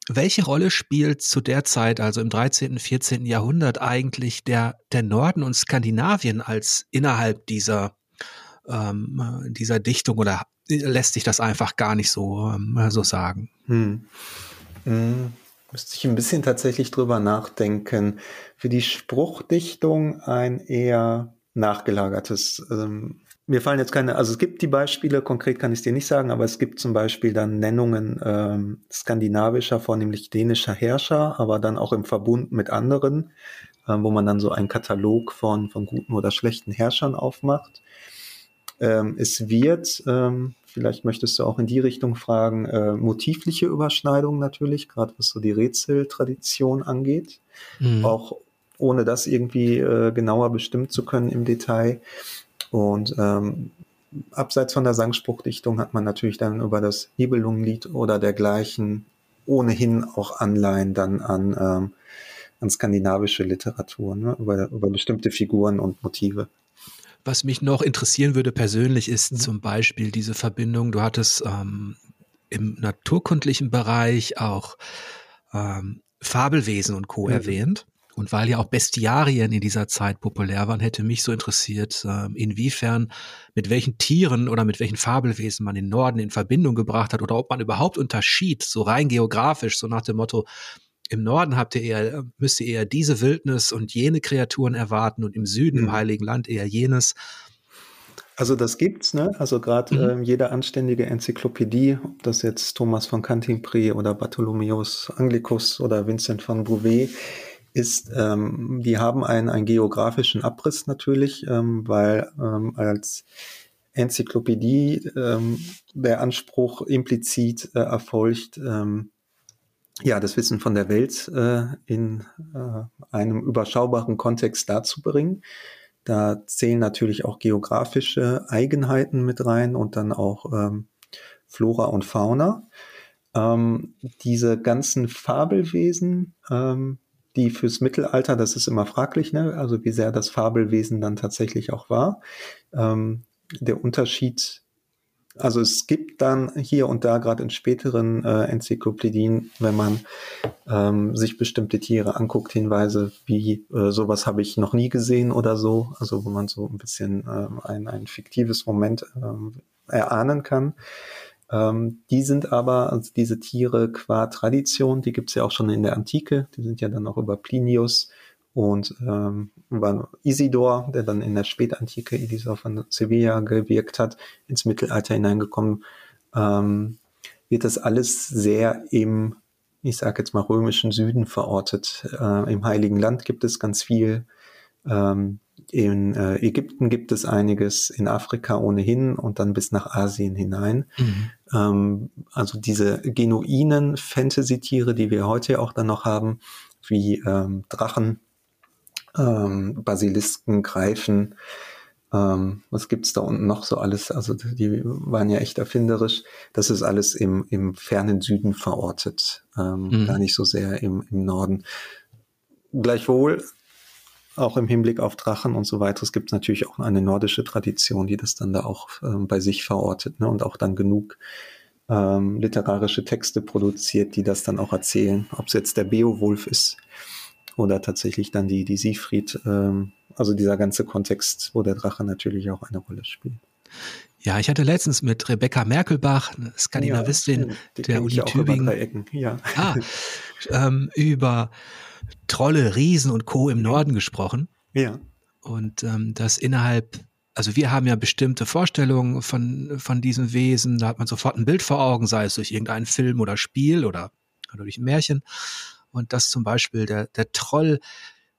A: Welche Rolle spielt zu der Zeit, also im 13., 14. Jahrhundert, eigentlich der, der Norden und Skandinavien als innerhalb dieser, ähm, dieser Dichtung oder lässt sich das einfach gar nicht so, ähm, so sagen. Hm.
B: Hm. Müsste ich ein bisschen tatsächlich drüber nachdenken. Für die Spruchdichtung ein eher nachgelagertes. Ähm, mir fallen jetzt keine, also es gibt die Beispiele, konkret kann ich es dir nicht sagen, aber es gibt zum Beispiel dann Nennungen ähm, skandinavischer, vornehmlich dänischer Herrscher, aber dann auch im Verbund mit anderen, äh, wo man dann so einen Katalog von, von guten oder schlechten Herrschern aufmacht. Ähm, es wird, ähm, vielleicht möchtest du auch in die Richtung fragen, äh, motivliche Überschneidungen natürlich, gerade was so die Rätseltradition angeht. Mhm. Auch ohne das irgendwie äh, genauer bestimmt zu können im Detail. Und ähm, abseits von der Sangspruchdichtung hat man natürlich dann über das Nibelungenlied oder dergleichen ohnehin auch Anleihen dann an, ähm, an skandinavische Literatur, ne? über, über bestimmte Figuren und Motive.
A: Was mich noch interessieren würde persönlich ist mhm. zum Beispiel diese Verbindung. Du hattest ähm, im naturkundlichen Bereich auch ähm, Fabelwesen und Co. Mhm. erwähnt. Und weil ja auch Bestiarien in dieser Zeit populär waren, hätte mich so interessiert, äh, inwiefern, mit welchen Tieren oder mit welchen Fabelwesen man den Norden in Verbindung gebracht hat oder ob man überhaupt unterschied, so rein geografisch, so nach dem Motto, im Norden habt ihr eher, müsst ihr eher diese Wildnis und jene Kreaturen erwarten und im Süden, mhm. im Heiligen Land eher jenes.
B: Also das gibt's, ne? Also gerade mhm. ähm, jede anständige Enzyklopädie, ob das jetzt Thomas von Cantimpré oder Bartholomäus Anglicus oder Vincent van Bouvet ist, ähm, die haben einen, einen geografischen Abriss natürlich, ähm, weil ähm, als Enzyklopädie ähm, der Anspruch implizit äh, erfolgt, ähm, ja, das Wissen von der Welt äh, in äh, einem überschaubaren Kontext darzubringen. Da zählen natürlich auch geografische Eigenheiten mit rein und dann auch ähm, Flora und Fauna. Ähm, diese ganzen Fabelwesen, ähm, die fürs Mittelalter, das ist immer fraglich, ne? also wie sehr das Fabelwesen dann tatsächlich auch war. Ähm, der Unterschied also es gibt dann hier und da gerade in späteren äh, Enzyklopädien, wenn man ähm, sich bestimmte Tiere anguckt, Hinweise wie äh, sowas habe ich noch nie gesehen oder so, also wo man so ein bisschen äh, ein, ein fiktives Moment äh, erahnen kann. Ähm, die sind aber, also diese Tiere qua Tradition, die gibt's ja auch schon in der Antike, die sind ja dann auch über Plinius und ähm, war Isidor, der dann in der Spätantike Isidor von Sevilla gewirkt hat, ins Mittelalter hineingekommen, ähm, wird das alles sehr im, ich sage jetzt mal, römischen Süden verortet. Äh, Im Heiligen Land gibt es ganz viel. Ähm, in äh, Ägypten gibt es einiges, in Afrika ohnehin und dann bis nach Asien hinein. Mhm. Ähm, also diese genuinen Fantasy-Tiere, die wir heute auch dann noch haben, wie ähm, Drachen, ähm, Basilisken, Greifen. Ähm, was gibt's da unten noch so alles? Also die waren ja echt erfinderisch. Das ist alles im, im fernen Süden verortet, ähm, mhm. gar nicht so sehr im, im Norden. Gleichwohl, auch im Hinblick auf Drachen und so weiter, es gibt natürlich auch eine nordische Tradition, die das dann da auch ähm, bei sich verortet ne? und auch dann genug ähm, literarische Texte produziert, die das dann auch erzählen. Ob es jetzt der Beowulf ist oder tatsächlich dann die, die Siegfried, ähm, also dieser ganze Kontext, wo der Drache natürlich auch eine Rolle spielt.
A: Ja, ich hatte letztens mit Rebecca Merkelbach, Skandinavistin
B: ja, der Uni Tübingen,
A: ja. ah, ähm, über Trolle, Riesen und Co. im Norden gesprochen.
B: Ja.
A: Und ähm, das innerhalb, also wir haben ja bestimmte Vorstellungen von, von diesen Wesen, da hat man sofort ein Bild vor Augen, sei es durch irgendeinen Film oder Spiel oder, oder durch ein Märchen und dass zum Beispiel der, der Troll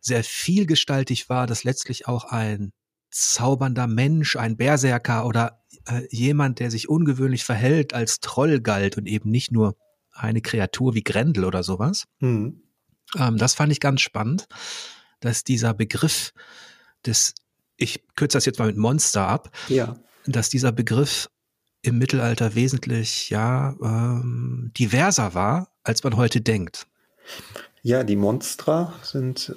A: sehr vielgestaltig war, dass letztlich auch ein zaubernder Mensch, ein Berserker oder äh, jemand, der sich ungewöhnlich verhält, als Troll galt und eben nicht nur eine Kreatur wie Grendel oder sowas. Mhm. Ähm, das fand ich ganz spannend, dass dieser Begriff des, ich kürze das jetzt mal mit Monster ab,
B: ja.
A: dass dieser Begriff im Mittelalter wesentlich ja ähm, diverser war, als man heute denkt.
B: Ja, die Monstra sind,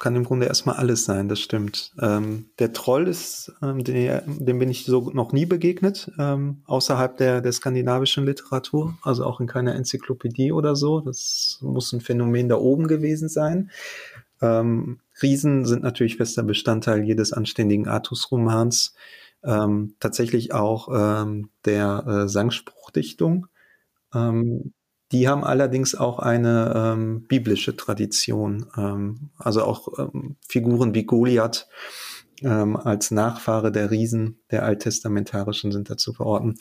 B: kann im Grunde erstmal alles sein, das stimmt. Ähm, der Troll ist, ähm, den, dem bin ich so noch nie begegnet, ähm, außerhalb der, der skandinavischen Literatur, also auch in keiner Enzyklopädie oder so. Das muss ein Phänomen da oben gewesen sein. Ähm, Riesen sind natürlich fester Bestandteil jedes anständigen Artus-Romans. Ähm, tatsächlich auch ähm, der äh, Sangspruchdichtung. Ähm, die haben allerdings auch eine ähm, biblische Tradition, ähm, also auch ähm, Figuren wie Goliath ähm, als Nachfahre der Riesen der Alttestamentarischen sind da zu verorten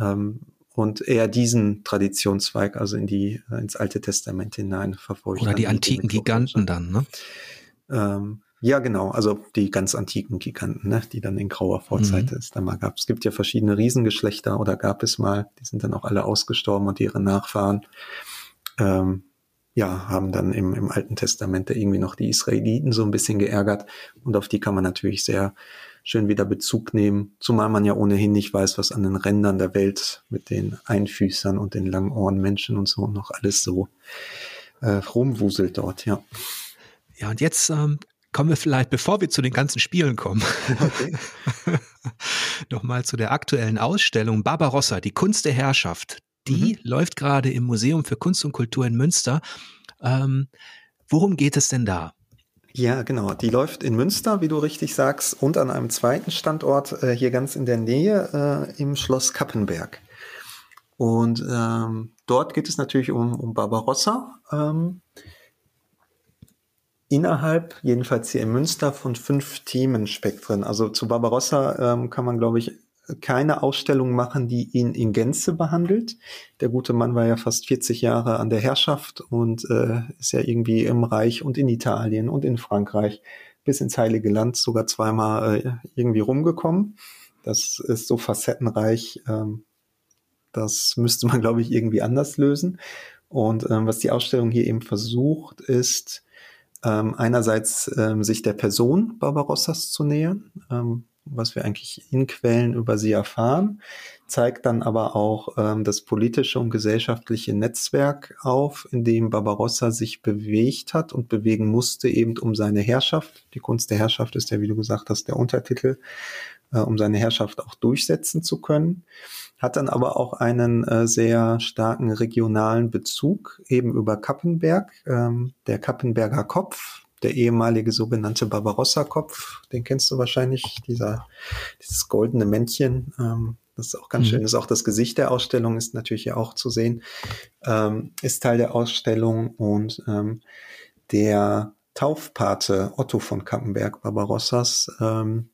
B: ähm, und eher diesen Traditionszweig, also in die äh, ins Alte Testament hinein verfolgt.
A: Oder die antiken Giganten dann, ne?
B: Ja, genau. Also die ganz antiken Giganten, ne, die dann in grauer Vorzeit mhm. es da mal gab. Es gibt ja verschiedene Riesengeschlechter oder gab es mal. Die sind dann auch alle ausgestorben und ihre Nachfahren ähm, ja, haben dann im, im Alten Testament irgendwie noch die Israeliten so ein bisschen geärgert. Und auf die kann man natürlich sehr schön wieder Bezug nehmen. Zumal man ja ohnehin nicht weiß, was an den Rändern der Welt mit den Einfüßern und den Langohrenmenschen und so noch alles so äh, rumwuselt dort, ja.
A: Ja, und jetzt ähm, kommen wir vielleicht, bevor wir zu den ganzen Spielen kommen, okay. nochmal zu der aktuellen Ausstellung Barbarossa, die Kunst der Herrschaft. Die mhm. läuft gerade im Museum für Kunst und Kultur in Münster. Ähm, worum geht es denn da?
B: Ja, genau. Die läuft in Münster, wie du richtig sagst, und an einem zweiten Standort äh, hier ganz in der Nähe äh, im Schloss Kappenberg. Und ähm, dort geht es natürlich um, um Barbarossa. Ähm, innerhalb, jedenfalls hier in Münster, von fünf Themenspektren. Also zu Barbarossa ähm, kann man, glaube ich, keine Ausstellung machen, die ihn in Gänze behandelt. Der gute Mann war ja fast 40 Jahre an der Herrschaft und äh, ist ja irgendwie im Reich und in Italien und in Frankreich bis ins Heilige Land sogar zweimal äh, irgendwie rumgekommen. Das ist so facettenreich. Ähm, das müsste man, glaube ich, irgendwie anders lösen. Und ähm, was die Ausstellung hier eben versucht, ist, ähm, einerseits ähm, sich der Person Barbarossas zu nähern, ähm, was wir eigentlich in Quellen über sie erfahren, zeigt dann aber auch ähm, das politische und gesellschaftliche Netzwerk auf, in dem Barbarossa sich bewegt hat und bewegen musste, eben um seine Herrschaft. Die Kunst der Herrschaft ist ja, wie du gesagt hast, der Untertitel, äh, um seine Herrschaft auch durchsetzen zu können. Hat dann aber auch einen äh, sehr starken regionalen Bezug, eben über Kappenberg, ähm, der Kappenberger Kopf, der ehemalige sogenannte Barbarossa-Kopf, den kennst du wahrscheinlich, dieser, dieses goldene Männchen. Ähm, das ist auch ganz mhm. schön. Das ist auch das Gesicht der Ausstellung, ist natürlich ja auch zu sehen, ähm, ist Teil der Ausstellung und ähm, der Taufpate Otto von Kappenberg Barbarossas ähm,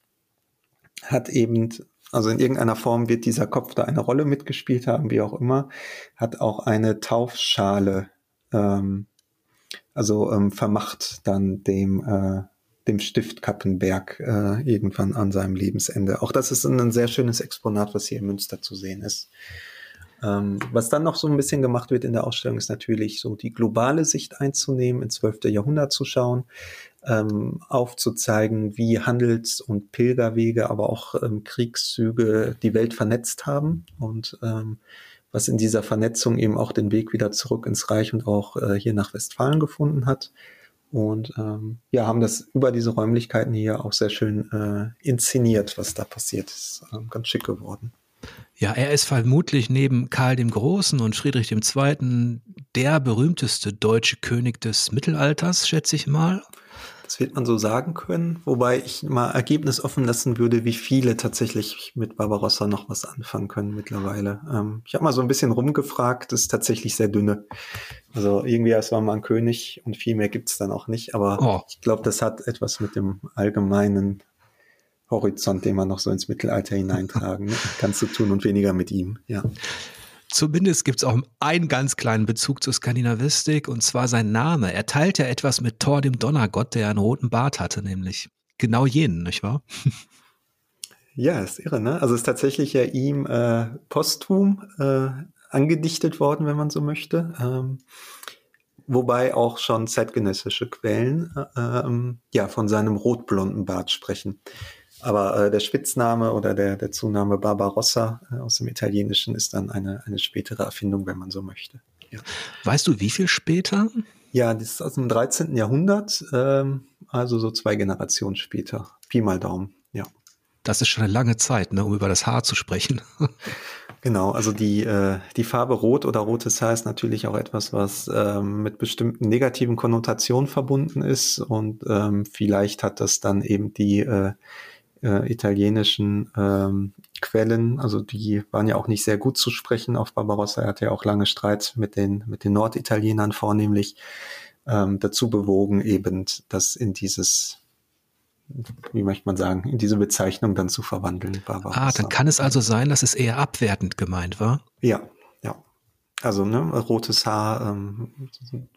B: hat eben, also in irgendeiner Form wird dieser Kopf da eine Rolle mitgespielt haben, wie auch immer, hat auch eine Taufschale ähm, also ähm, vermacht dann dem, äh, dem Stift Kappenberg äh, irgendwann an seinem Lebensende. Auch das ist ein sehr schönes Exponat, was hier in Münster zu sehen ist. Ähm, was dann noch so ein bisschen gemacht wird in der Ausstellung, ist natürlich so die globale Sicht einzunehmen, ins 12. Jahrhundert zu schauen, ähm, aufzuzeigen, wie Handels- und Pilgerwege, aber auch ähm, Kriegszüge die Welt vernetzt haben und ähm, was in dieser Vernetzung eben auch den Weg wieder zurück ins Reich und auch äh, hier nach Westfalen gefunden hat. Und ähm, ja, haben das über diese Räumlichkeiten hier auch sehr schön äh, inszeniert, was da passiert ist. Ähm, ganz schick geworden.
A: Ja, er ist vermutlich neben Karl dem Großen und Friedrich II. Der berühmteste deutsche König des Mittelalters, schätze ich mal.
B: Das wird man so sagen können, wobei ich mal Ergebnis offen lassen würde, wie viele tatsächlich mit Barbarossa noch was anfangen können mittlerweile. Ähm, ich habe mal so ein bisschen rumgefragt, das ist tatsächlich sehr dünne. Also irgendwie, es war mal ein König und viel mehr gibt's dann auch nicht, aber oh. ich glaube, das hat etwas mit dem allgemeinen Horizont, den man noch so ins Mittelalter hineintragen ne? kannst du tun und weniger mit ihm, ja.
A: Zumindest gibt es auch einen ganz kleinen Bezug zur Skandinavistik und zwar sein Name. Er teilt ja etwas mit Thor, dem Donnergott, der einen roten Bart hatte, nämlich genau jenen, nicht wahr?
B: Ja, ist irre, ne? Also ist tatsächlich ja ihm äh, posthum äh, angedichtet worden, wenn man so möchte. Ähm, wobei auch schon zeitgenössische Quellen äh, ähm, ja von seinem rotblonden Bart sprechen. Aber äh, der Spitzname oder der, der Zunahme Barbarossa äh, aus dem Italienischen ist dann eine, eine spätere Erfindung, wenn man so möchte.
A: Ja. Weißt du, wie viel später?
B: Ja, das ist aus dem 13. Jahrhundert, ähm, also so zwei Generationen später. Pi mal Daumen, ja.
A: Das ist schon eine lange Zeit, ne, um über das Haar zu sprechen.
B: Genau, also die, äh, die Farbe Rot oder rotes Haar ist natürlich auch etwas, was ähm, mit bestimmten negativen Konnotationen verbunden ist und ähm, vielleicht hat das dann eben die äh, äh, italienischen ähm, Quellen, also die waren ja auch nicht sehr gut zu sprechen auf Barbarossa. Er hatte ja auch lange Streit mit den, mit den Norditalienern vornehmlich ähm, dazu bewogen, eben das in dieses, wie möchte man sagen, in diese Bezeichnung dann zu verwandeln.
A: Barbarossa. Ah, dann kann es also sein, dass es eher abwertend gemeint war?
B: Ja, also ne, rotes Haar ähm,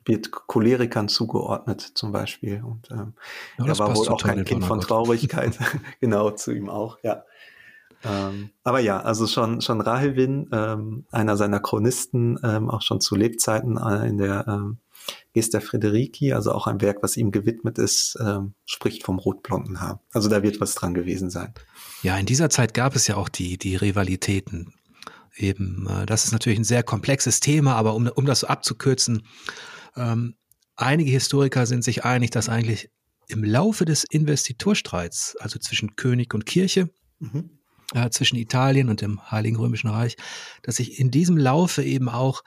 B: wird Cholerikern zugeordnet zum Beispiel. Und ähm, ja, er war wohl auch kein Kind von Traurigkeit. genau, zu ihm auch, ja. Ähm, aber ja, also schon, schon Rahilwin, ähm, einer seiner Chronisten, ähm, auch schon zu Lebzeiten äh, in der ähm, Gesta Frederici, also auch ein Werk, was ihm gewidmet ist, ähm, spricht vom rotblonden Haar. Also da wird was dran gewesen sein.
A: Ja, in dieser Zeit gab es ja auch die, die Rivalitäten eben, äh, das ist natürlich ein sehr komplexes Thema, aber um, um das so abzukürzen, ähm, einige Historiker sind sich einig, dass eigentlich im Laufe des Investiturstreits, also zwischen König und Kirche, mhm. äh, zwischen Italien und dem Heiligen Römischen Reich, dass sich in diesem Laufe eben auch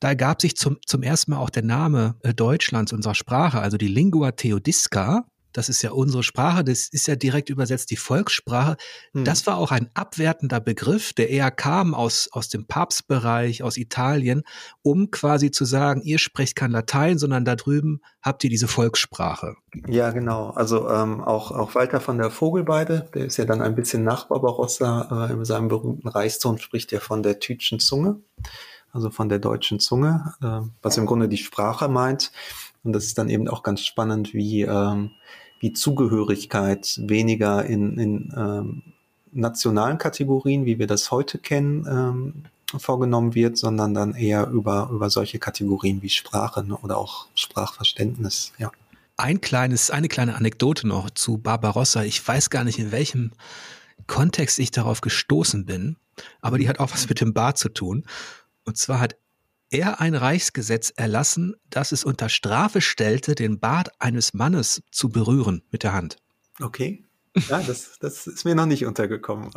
A: da ergab sich zum, zum ersten Mal auch der Name äh, Deutschlands, unserer Sprache, also die Lingua Theodisca, das ist ja unsere Sprache, das ist ja direkt übersetzt die Volkssprache. Hm. Das war auch ein abwertender Begriff, der eher kam aus, aus dem Papstbereich, aus Italien, um quasi zu sagen, ihr sprecht kein Latein, sondern da drüben habt ihr diese Volkssprache.
B: Ja, genau. Also ähm, auch, auch Walter von der Vogelbeide, der ist ja dann ein bisschen nach Barbarossa, äh, in seinem berühmten Reichston spricht ja von der Tütschen Zunge, also von der deutschen Zunge, äh, was im Grunde die Sprache meint. Und das ist dann eben auch ganz spannend, wie, ähm, wie Zugehörigkeit weniger in, in ähm, nationalen Kategorien, wie wir das heute kennen, ähm, vorgenommen wird, sondern dann eher über, über solche Kategorien wie Sprache ne, oder auch Sprachverständnis, ja.
A: ein kleines, eine kleine Anekdote noch zu Barbarossa. Ich weiß gar nicht, in welchem Kontext ich darauf gestoßen bin, aber die hat auch was mit dem Bart zu tun. Und zwar hat er ein Reichsgesetz erlassen, das es unter Strafe stellte, den Bart eines Mannes zu berühren mit der Hand.
B: Okay. Ja, das, das ist mir noch nicht untergekommen.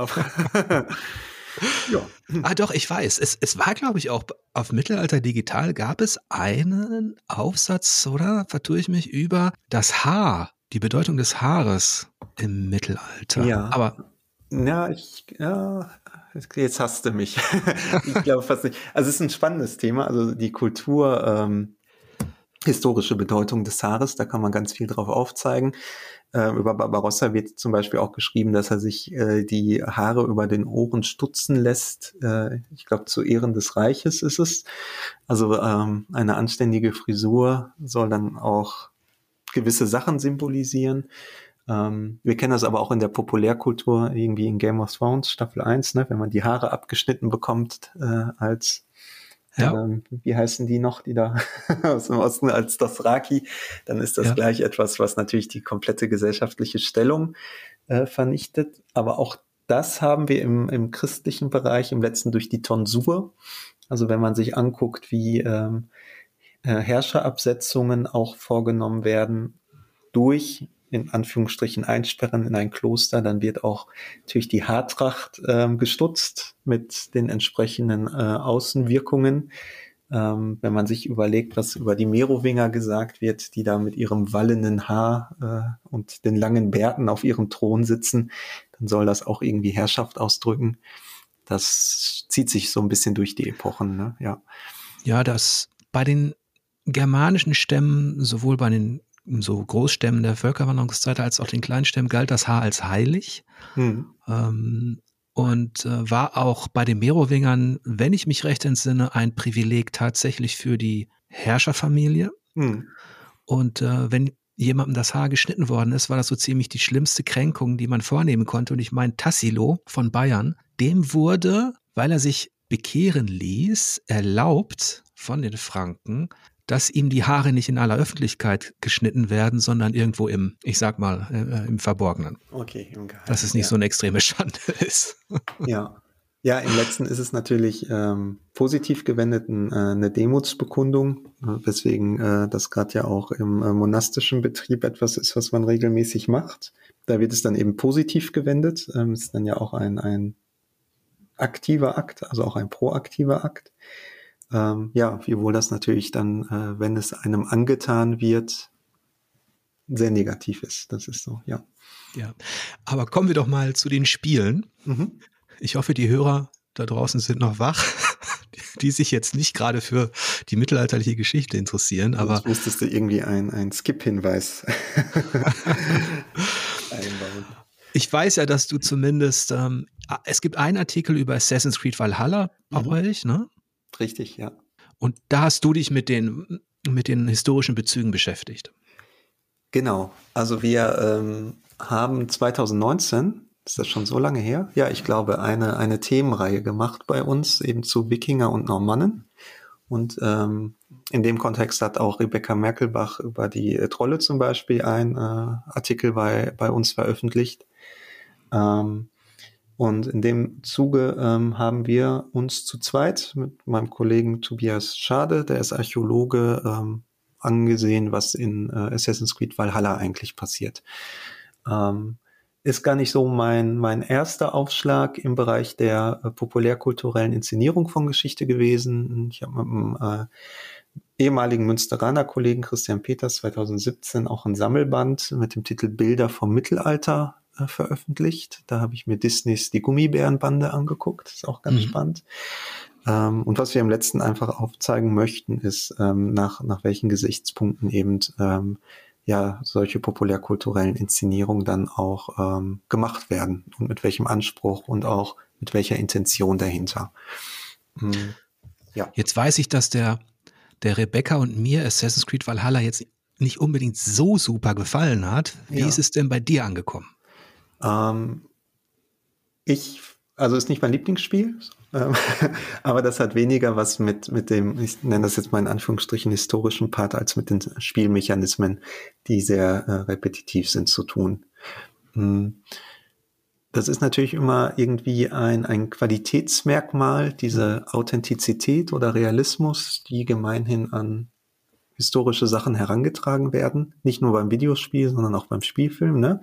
A: ja. Ah, doch, ich weiß. Es, es war, glaube ich, auch auf Mittelalter Digital gab es einen Aufsatz, oder? Vertue ich mich über das Haar, die Bedeutung des Haares im Mittelalter.
B: Ja. Aber. Ja, ich, ja, jetzt hast du mich. ich glaube fast nicht. Also es ist ein spannendes Thema. Also die Kultur, ähm, historische Bedeutung des Haares, da kann man ganz viel drauf aufzeigen. Äh, über Barbarossa wird zum Beispiel auch geschrieben, dass er sich äh, die Haare über den Ohren stutzen lässt. Äh, ich glaube, zu Ehren des Reiches ist es. Also ähm, eine anständige Frisur soll dann auch gewisse Sachen symbolisieren. Ähm, wir kennen das aber auch in der Populärkultur, irgendwie in Game of Thrones, Staffel 1, ne, wenn man die Haare abgeschnitten bekommt äh, als ja. Ähm, wie heißen die noch, die da aus dem Osten als das Raki, dann ist das ja. gleich etwas, was natürlich die komplette gesellschaftliche Stellung äh, vernichtet. Aber auch das haben wir im, im christlichen Bereich im letzten durch die Tonsur. Also wenn man sich anguckt, wie ähm, äh, Herrscherabsetzungen auch vorgenommen werden durch in Anführungsstrichen einsperren in ein Kloster, dann wird auch natürlich die Haartracht ähm, gestutzt mit den entsprechenden äh, Außenwirkungen. Ähm, wenn man sich überlegt, was über die Merowinger gesagt wird, die da mit ihrem wallenden Haar äh, und den langen Bärten auf ihrem Thron sitzen, dann soll das auch irgendwie Herrschaft ausdrücken. Das zieht sich so ein bisschen durch die Epochen, ne? ja.
A: Ja, das bei den germanischen Stämmen, sowohl bei den so Großstämmen der Völkerwanderungszeit als auch den Kleinstämmen galt das Haar als heilig. Hm. Ähm, und äh, war auch bei den Merowingern, wenn ich mich recht entsinne, ein Privileg tatsächlich für die Herrscherfamilie. Hm. Und äh, wenn jemandem das Haar geschnitten worden ist, war das so ziemlich die schlimmste Kränkung, die man vornehmen konnte. Und ich meine, Tassilo von Bayern, dem wurde, weil er sich bekehren ließ, erlaubt von den Franken, dass ihm die Haare nicht in aller Öffentlichkeit geschnitten werden, sondern irgendwo im, ich sag mal, äh, im Verborgenen.
B: Okay, im Geheim,
A: Dass es nicht ja. so eine extreme Schande ist.
B: Ja. Ja, im letzten ist es natürlich ähm, positiv gewendet, äh, eine Demutsbekundung, äh, weswegen äh, das gerade ja auch im äh, monastischen Betrieb etwas ist, was man regelmäßig macht. Da wird es dann eben positiv gewendet. Ähm, ist dann ja auch ein, ein aktiver Akt, also auch ein proaktiver Akt ähm, ja, wiewohl das natürlich dann, äh, wenn es einem angetan wird, sehr negativ ist. Das ist so, ja.
A: Ja, aber kommen wir doch mal zu den Spielen. Mhm. Ich hoffe, die Hörer da draußen sind noch wach, die sich jetzt nicht gerade für die mittelalterliche Geschichte interessieren. Aber Sonst
B: müsstest du irgendwie ein, Skip-Hinweis
A: einbauen. Ich weiß ja, dass du zumindest, ähm, es gibt einen Artikel über Assassin's Creed Valhalla bei mhm. euch, ne?
B: Richtig, ja.
A: Und da hast du dich mit den, mit den historischen Bezügen beschäftigt.
B: Genau. Also wir ähm, haben 2019, ist das schon so lange her? Ja, ich glaube, eine, eine Themenreihe gemacht bei uns, eben zu Wikinger und Normannen. Und ähm, in dem Kontext hat auch Rebecca Merkelbach über die äh, Trolle zum Beispiel einen äh, Artikel bei, bei uns veröffentlicht. Ähm, und in dem Zuge ähm, haben wir uns zu zweit mit meinem Kollegen Tobias Schade, der ist Archäologe, ähm, angesehen, was in äh, Assassin's Creed Valhalla eigentlich passiert. Ähm, ist gar nicht so mein, mein erster Aufschlag im Bereich der äh, populärkulturellen Inszenierung von Geschichte gewesen. Ich habe mit einem äh, ehemaligen Münsteraner Kollegen Christian Peters 2017 auch ein Sammelband mit dem Titel Bilder vom Mittelalter äh, veröffentlicht. Da habe ich mir Disneys Die Gummibärenbande angeguckt. Ist auch ganz mhm. spannend. Ähm, und was wir im letzten einfach aufzeigen möchten, ist, ähm, nach, nach welchen Gesichtspunkten eben ähm, ja solche populärkulturellen Inszenierungen dann auch ähm, gemacht werden und mit welchem Anspruch und auch mit welcher Intention dahinter.
A: Mhm. Ja. Jetzt weiß ich, dass der, der Rebecca und mir Assassin's Creed Valhalla jetzt nicht unbedingt so super gefallen hat. Wie ja. ist es denn bei dir angekommen?
B: Ähm, ich also ist nicht mein Lieblingsspiel, ähm, aber das hat weniger was mit, mit dem, ich nenne das jetzt mal in Anführungsstrichen historischen Part, als mit den Spielmechanismen, die sehr äh, repetitiv sind, zu tun. Hm. Das ist natürlich immer irgendwie ein, ein Qualitätsmerkmal, diese Authentizität oder Realismus, die gemeinhin an historische Sachen herangetragen werden. Nicht nur beim Videospiel, sondern auch beim Spielfilm. Ne?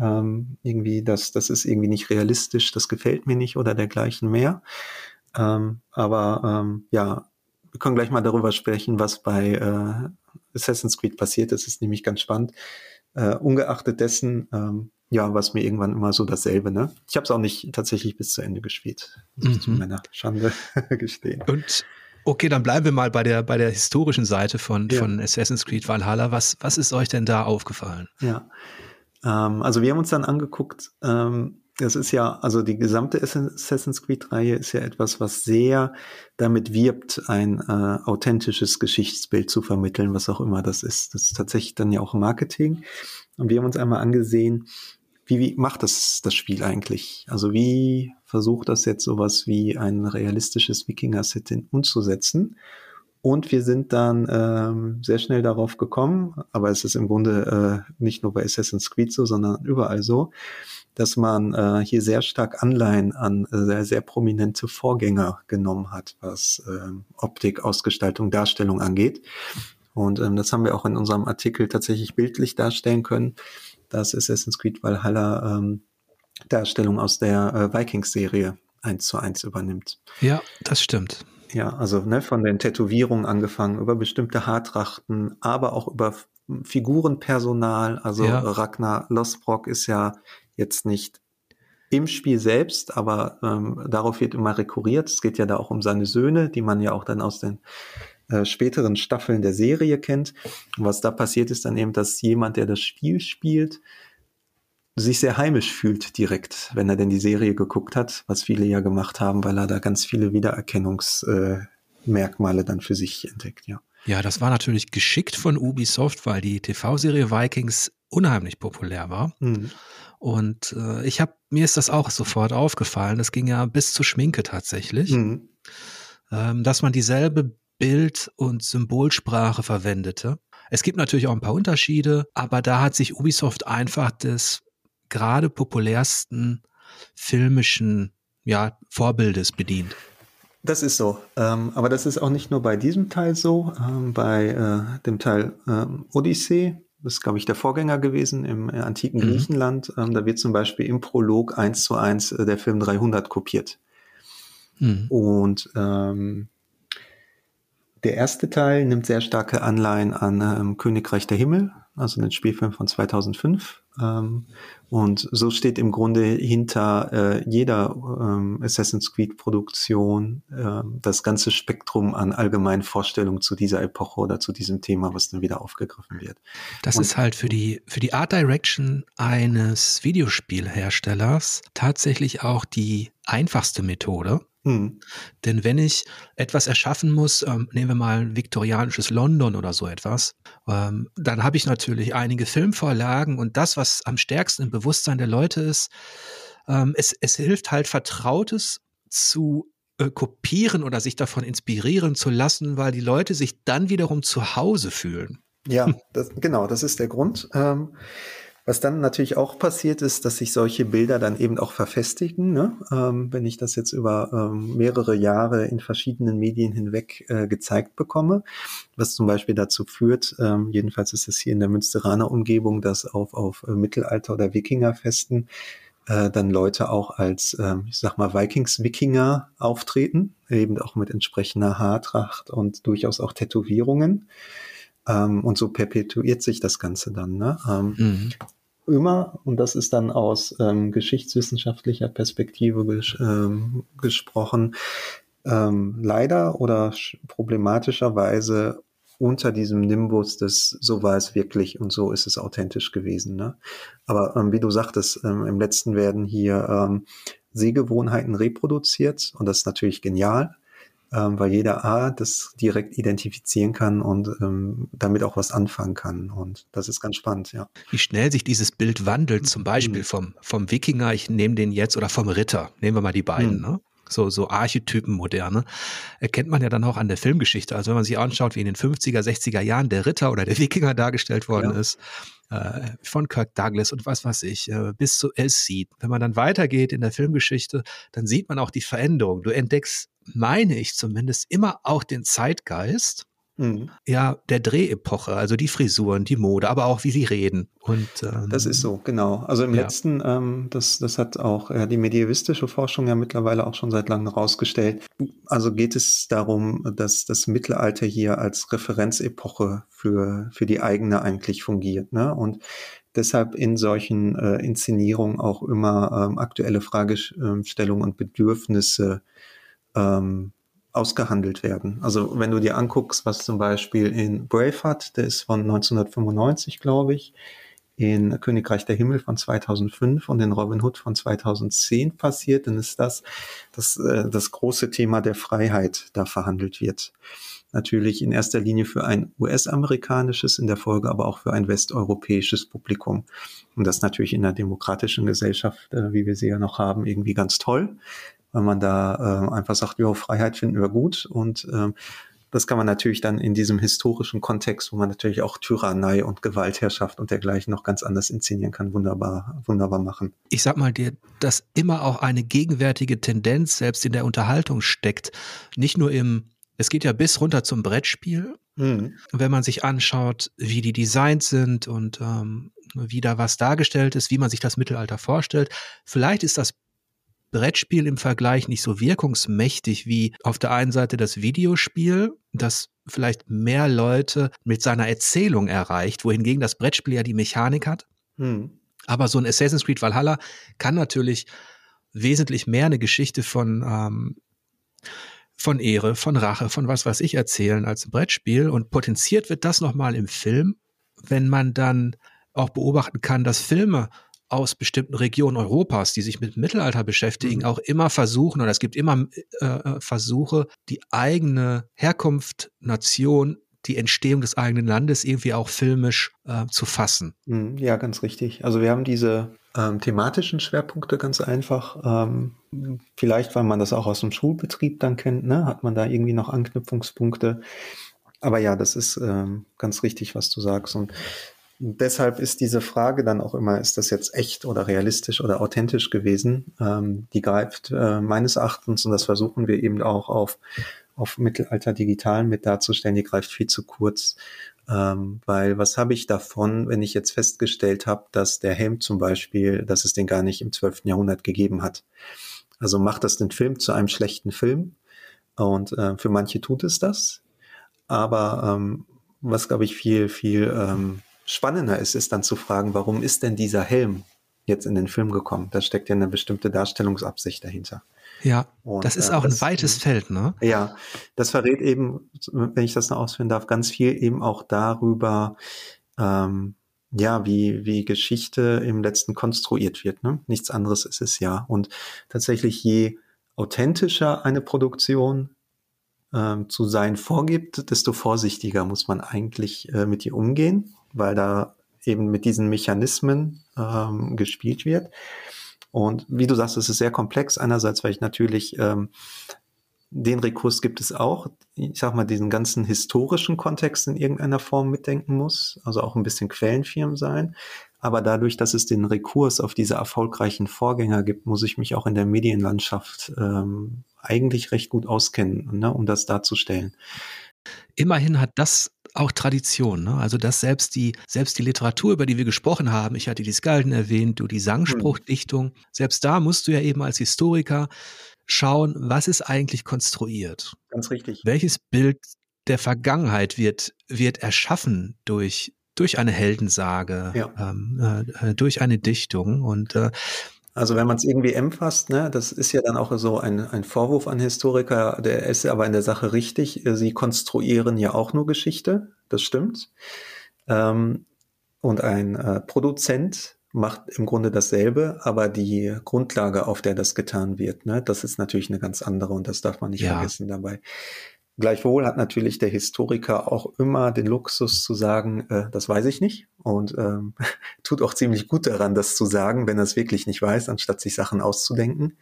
B: Ähm, irgendwie, das, das ist irgendwie nicht realistisch, das gefällt mir nicht oder dergleichen mehr. Ähm, aber ähm, ja, wir können gleich mal darüber sprechen, was bei äh, Assassin's Creed passiert ist. Das ist nämlich ganz spannend. Äh, ungeachtet dessen, ähm, ja, was mir irgendwann immer so dasselbe, ne? Ich habe es auch nicht tatsächlich bis zu Ende gespielt, muss ich mhm. zu meiner Schande gestehen.
A: Und Okay, dann bleiben wir mal bei der, bei der historischen Seite von, ja. von Assassin's Creed Valhalla. Was, was ist euch denn da aufgefallen?
B: Ja, ähm, also wir haben uns dann angeguckt, ähm, das ist ja, also die gesamte Assassin's Creed-Reihe ist ja etwas, was sehr damit wirbt, ein äh, authentisches Geschichtsbild zu vermitteln, was auch immer das ist. Das ist tatsächlich dann ja auch Marketing. Und wir haben uns einmal angesehen, wie, wie macht das das Spiel eigentlich? Also wie versucht das jetzt sowas wie ein realistisches Wikinger-Setting umzusetzen? Und wir sind dann ähm, sehr schnell darauf gekommen, aber es ist im Grunde äh, nicht nur bei Assassin's Creed so, sondern überall so, dass man äh, hier sehr stark Anleihen an äh, sehr, sehr prominente Vorgänger genommen hat, was äh, Optik, Ausgestaltung, Darstellung angeht. Und ähm, das haben wir auch in unserem Artikel tatsächlich bildlich darstellen können dass Assassin's Creed Valhalla ähm, Darstellung aus der äh, Vikings-Serie eins zu eins übernimmt.
A: Ja, das stimmt.
B: Ja, also ne, von den Tätowierungen angefangen, über bestimmte Haartrachten, aber auch über Figurenpersonal. Also ja. Ragnar Losbrock ist ja jetzt nicht im Spiel selbst, aber ähm, darauf wird immer rekurriert. Es geht ja da auch um seine Söhne, die man ja auch dann aus den äh, späteren Staffeln der Serie kennt. Und was da passiert ist dann eben, dass jemand, der das Spiel spielt, sich sehr heimisch fühlt direkt, wenn er denn die Serie geguckt hat, was viele ja gemacht haben, weil er da ganz viele Wiedererkennungsmerkmale äh, dann für sich entdeckt, ja.
A: Ja, das war natürlich geschickt von Ubisoft, weil die TV-Serie Vikings unheimlich populär war. Mhm. Und äh, ich habe mir ist das auch sofort aufgefallen. Das ging ja bis zur Schminke tatsächlich, mhm. ähm, dass man dieselbe Bild- und Symbolsprache verwendete. Es gibt natürlich auch ein paar Unterschiede, aber da hat sich Ubisoft einfach des gerade populärsten filmischen ja, Vorbildes bedient.
B: Das ist so. Ähm, aber das ist auch nicht nur bei diesem Teil so. Ähm, bei äh, dem Teil ähm, Odyssee, das ist, glaube ich, der Vorgänger gewesen im äh, antiken mhm. Griechenland. Ähm, da wird zum Beispiel im Prolog eins zu eins äh, der Film 300 kopiert. Mhm. Und ähm, der erste Teil nimmt sehr starke Anleihen an ähm, Königreich der Himmel, also den Spielfilm von 2005. Ähm, und so steht im Grunde hinter äh, jeder ähm, Assassin's Creed Produktion äh, das ganze Spektrum an allgemeinen Vorstellungen zu dieser Epoche oder zu diesem Thema, was dann wieder aufgegriffen wird.
A: Das und, ist halt für die, für die Art Direction eines Videospielherstellers tatsächlich auch die einfachste Methode hm. Denn wenn ich etwas erschaffen muss, ähm, nehmen wir mal ein viktorianisches London oder so etwas, ähm, dann habe ich natürlich einige Filmvorlagen und das, was am stärksten im Bewusstsein der Leute ist, ähm, es, es hilft halt Vertrautes zu äh, kopieren oder sich davon inspirieren zu lassen, weil die Leute sich dann wiederum zu Hause fühlen.
B: Ja, das, genau, das ist der Grund. Ähm, was dann natürlich auch passiert ist, dass sich solche Bilder dann eben auch verfestigen. Ne? Ähm, wenn ich das jetzt über ähm, mehrere Jahre in verschiedenen Medien hinweg äh, gezeigt bekomme, was zum Beispiel dazu führt, ähm, jedenfalls ist es hier in der Münsteraner Umgebung, dass auf, auf äh, Mittelalter- oder Wikingerfesten äh, dann Leute auch als, ähm, ich sag mal, Vikings-Wikinger auftreten, eben auch mit entsprechender Haartracht und durchaus auch Tätowierungen. Ähm, und so perpetuiert sich das Ganze dann. Ne? Ähm, mhm. Immer, und das ist dann aus ähm, geschichtswissenschaftlicher Perspektive ges ähm, gesprochen, ähm, leider oder problematischerweise unter diesem Nimbus des so war es wirklich und so ist es authentisch gewesen. Ne? Aber ähm, wie du sagtest, ähm, im letzten werden hier ähm, Sehgewohnheiten reproduziert und das ist natürlich genial. Ähm, weil jeder A das direkt identifizieren kann und ähm, damit auch was anfangen kann. Und das ist ganz spannend, ja.
A: Wie schnell sich dieses Bild wandelt, zum Beispiel mhm. vom, vom Wikinger, ich nehme den jetzt, oder vom Ritter, nehmen wir mal die beiden, mhm. ne? So, so Archetypen moderne, erkennt man ja dann auch an der Filmgeschichte. Also wenn man sich anschaut, wie in den 50er, 60er Jahren der Ritter oder der Wikinger dargestellt worden ja. ist, äh, von Kirk Douglas und was weiß ich, äh, bis zu El Cid. Wenn man dann weitergeht in der Filmgeschichte, dann sieht man auch die Veränderung. Du entdeckst, meine ich zumindest, immer auch den Zeitgeist Mhm. Ja, der Drehepoche, also die Frisuren, die Mode, aber auch wie sie reden. Und
B: ähm, das ist so, genau. Also im ja. letzten, ähm, das, das hat auch ja, die medievistische Forschung ja mittlerweile auch schon seit langem herausgestellt. Also geht es darum, dass das Mittelalter hier als Referenzepoche für für die eigene eigentlich fungiert, ne? Und deshalb in solchen äh, Inszenierungen auch immer ähm, aktuelle Fragestellungen und Bedürfnisse ähm, ausgehandelt werden. Also wenn du dir anguckst, was zum Beispiel in Braveheart, der ist von 1995, glaube ich, in Königreich der Himmel von 2005 und in Robin Hood von 2010 passiert, dann ist das das, äh, das große Thema der Freiheit da verhandelt wird. Natürlich in erster Linie für ein US-amerikanisches, in der Folge aber auch für ein westeuropäisches Publikum. Und das natürlich in einer demokratischen Gesellschaft, äh, wie wir sie ja noch haben, irgendwie ganz toll weil man da äh, einfach sagt, ja, Freiheit finden wir gut und ähm, das kann man natürlich dann in diesem historischen Kontext, wo man natürlich auch Tyrannei und Gewaltherrschaft und dergleichen noch ganz anders inszenieren kann, wunderbar, wunderbar machen.
A: Ich sag mal dir, dass immer auch eine gegenwärtige Tendenz selbst in der Unterhaltung steckt. Nicht nur im, es geht ja bis runter zum Brettspiel. Mhm. Wenn man sich anschaut, wie die Designs sind und ähm, wie da was dargestellt ist, wie man sich das Mittelalter vorstellt. Vielleicht ist das Brettspiel im Vergleich nicht so wirkungsmächtig wie auf der einen Seite das Videospiel, das vielleicht mehr Leute mit seiner Erzählung erreicht, wohingegen das Brettspiel ja die Mechanik hat. Hm. Aber so ein Assassin's Creed Valhalla kann natürlich wesentlich mehr eine Geschichte von, ähm, von Ehre, von Rache, von was weiß ich erzählen als ein Brettspiel. Und potenziert wird das nochmal im Film, wenn man dann auch beobachten kann, dass Filme aus bestimmten Regionen Europas, die sich mit Mittelalter beschäftigen, mhm. auch immer versuchen, oder es gibt immer äh, äh, Versuche, die eigene Herkunft, Nation, die Entstehung des eigenen Landes irgendwie auch filmisch äh, zu fassen.
B: Mhm, ja, ganz richtig. Also wir haben diese ähm, thematischen Schwerpunkte ganz einfach. Ähm, vielleicht, weil man das auch aus dem Schulbetrieb dann kennt, ne, hat man da irgendwie noch Anknüpfungspunkte. Aber ja, das ist ähm, ganz richtig, was du sagst. Und deshalb ist diese Frage dann auch immer, ist das jetzt echt oder realistisch oder authentisch gewesen? Ähm, die greift äh, meines Erachtens, und das versuchen wir eben auch auf, auf Mittelalter Digitalen mit darzustellen, die greift viel zu kurz. Ähm, weil was habe ich davon, wenn ich jetzt festgestellt habe, dass der Helm zum Beispiel, dass es den gar nicht im 12. Jahrhundert gegeben hat? Also macht das den Film zu einem schlechten Film? Und äh, für manche tut es das. Aber ähm, was, glaube ich, viel, viel ähm, spannender ist, ist dann zu fragen, warum ist denn dieser Helm jetzt in den Film gekommen? Da steckt ja eine bestimmte Darstellungsabsicht dahinter.
A: Ja, und, das ist äh, auch das, ein weites Feld, ne?
B: Ja, das verrät eben, wenn ich das noch ausführen darf, ganz viel eben auch darüber, ähm, ja, wie, wie Geschichte im letzten konstruiert wird. Ne? Nichts anderes ist es ja. Und tatsächlich, je authentischer eine Produktion ähm, zu sein vorgibt, desto vorsichtiger muss man eigentlich äh, mit ihr umgehen weil da eben mit diesen Mechanismen ähm, gespielt wird. Und wie du sagst, es ist sehr komplex. Einerseits, weil ich natürlich ähm, den Rekurs gibt es auch. Ich sag mal, diesen ganzen historischen Kontext in irgendeiner Form mitdenken muss, also auch ein bisschen Quellenfirmen sein. Aber dadurch, dass es den Rekurs auf diese erfolgreichen Vorgänger gibt, muss ich mich auch in der Medienlandschaft ähm, eigentlich recht gut auskennen, ne, um das darzustellen.
A: Immerhin hat das auch Tradition. Ne? Also dass selbst die, selbst die Literatur, über die wir gesprochen haben, ich hatte die Skalden erwähnt, du die Sangspruchdichtung, selbst da musst du ja eben als Historiker schauen, was ist eigentlich konstruiert.
B: Ganz richtig.
A: Welches Bild der Vergangenheit wird, wird erschaffen durch, durch eine Heldensage, ja. ähm, äh, durch eine Dichtung. Und äh,
B: also wenn man es irgendwie empfasst, ne, das ist ja dann auch so ein, ein Vorwurf an Historiker, der ist aber in der Sache richtig. Sie konstruieren ja auch nur Geschichte, das stimmt. Ähm, und ein äh, Produzent macht im Grunde dasselbe, aber die Grundlage, auf der das getan wird, ne, das ist natürlich eine ganz andere und das darf man nicht ja. vergessen dabei. Gleichwohl hat natürlich der Historiker auch immer den Luxus zu sagen, äh, das weiß ich nicht und ähm, tut auch ziemlich gut daran, das zu sagen, wenn er es wirklich nicht weiß, anstatt sich Sachen auszudenken.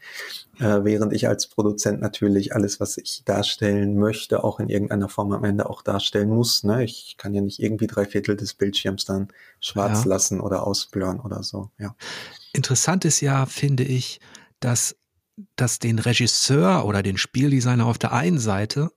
B: Äh, während ich als Produzent natürlich alles, was ich darstellen möchte, auch in irgendeiner Form am Ende auch darstellen muss. Ne? Ich kann ja nicht irgendwie drei Viertel des Bildschirms dann schwarz ja. lassen oder ausblurren oder so. Ja.
A: Interessant ist ja, finde ich, dass, dass den Regisseur oder den Spieldesigner auf der einen Seite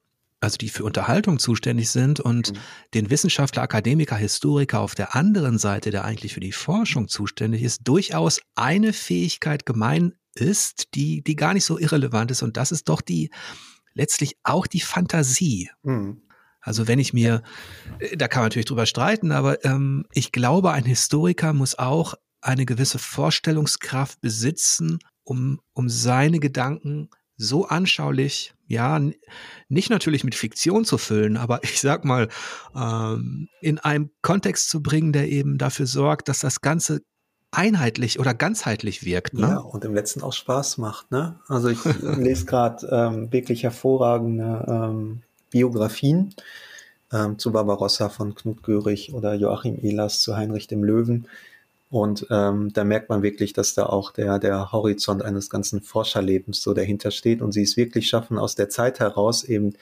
A: also die für Unterhaltung zuständig sind und mhm. den Wissenschaftler, Akademiker, Historiker auf der anderen Seite, der eigentlich für die Forschung zuständig ist, durchaus eine Fähigkeit gemein ist, die, die gar nicht so irrelevant ist. Und das ist doch die, letztlich auch die Fantasie. Mhm. Also wenn ich mir, äh, da kann man natürlich drüber streiten, aber ähm, ich glaube, ein Historiker muss auch eine gewisse Vorstellungskraft besitzen, um, um seine Gedanken so anschaulich, ja, nicht natürlich mit Fiktion zu füllen, aber ich sag mal, ähm, in einem Kontext zu bringen, der eben dafür sorgt, dass das Ganze einheitlich oder ganzheitlich wirkt. Ne?
B: Ja, und im letzten auch Spaß macht. Ne? Also ich lese gerade ähm, wirklich hervorragende ähm, Biografien ähm, zu Barbarossa von Knut Görig oder Joachim Ehlers zu Heinrich dem Löwen. Und ähm, da merkt man wirklich, dass da auch der, der Horizont eines ganzen Forscherlebens so dahinter steht und sie es wirklich schaffen, aus der Zeit heraus eben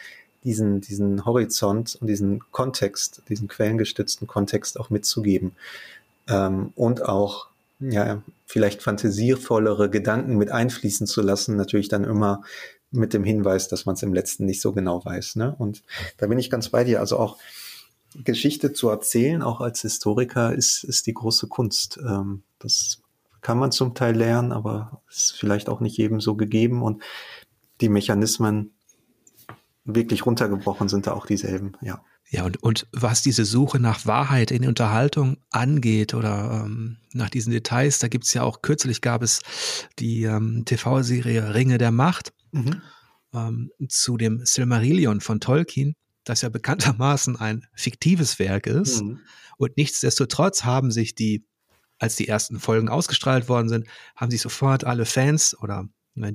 B: diesen, diesen Horizont und diesen Kontext, diesen quellengestützten Kontext auch mitzugeben. Ähm, und auch, ja, vielleicht fantasievollere Gedanken mit einfließen zu lassen, natürlich dann immer mit dem Hinweis, dass man es im letzten nicht so genau weiß. Ne? Und da bin ich ganz bei dir. Also auch Geschichte zu erzählen, auch als Historiker, ist, ist die große Kunst. Ähm, das kann man zum Teil lernen, aber ist vielleicht auch nicht jedem so gegeben. Und die Mechanismen wirklich runtergebrochen sind da auch dieselben, ja.
A: Ja, und, und was diese Suche nach Wahrheit in Unterhaltung angeht oder ähm, nach diesen Details, da gibt's ja auch, kürzlich gab es die ähm, TV-Serie Ringe der Macht mhm. ähm, zu dem Silmarillion von Tolkien das ja bekanntermaßen ein fiktives Werk ist. Mhm. Und nichtsdestotrotz haben sich die, als die ersten Folgen ausgestrahlt worden sind, haben sich sofort alle Fans oder äh,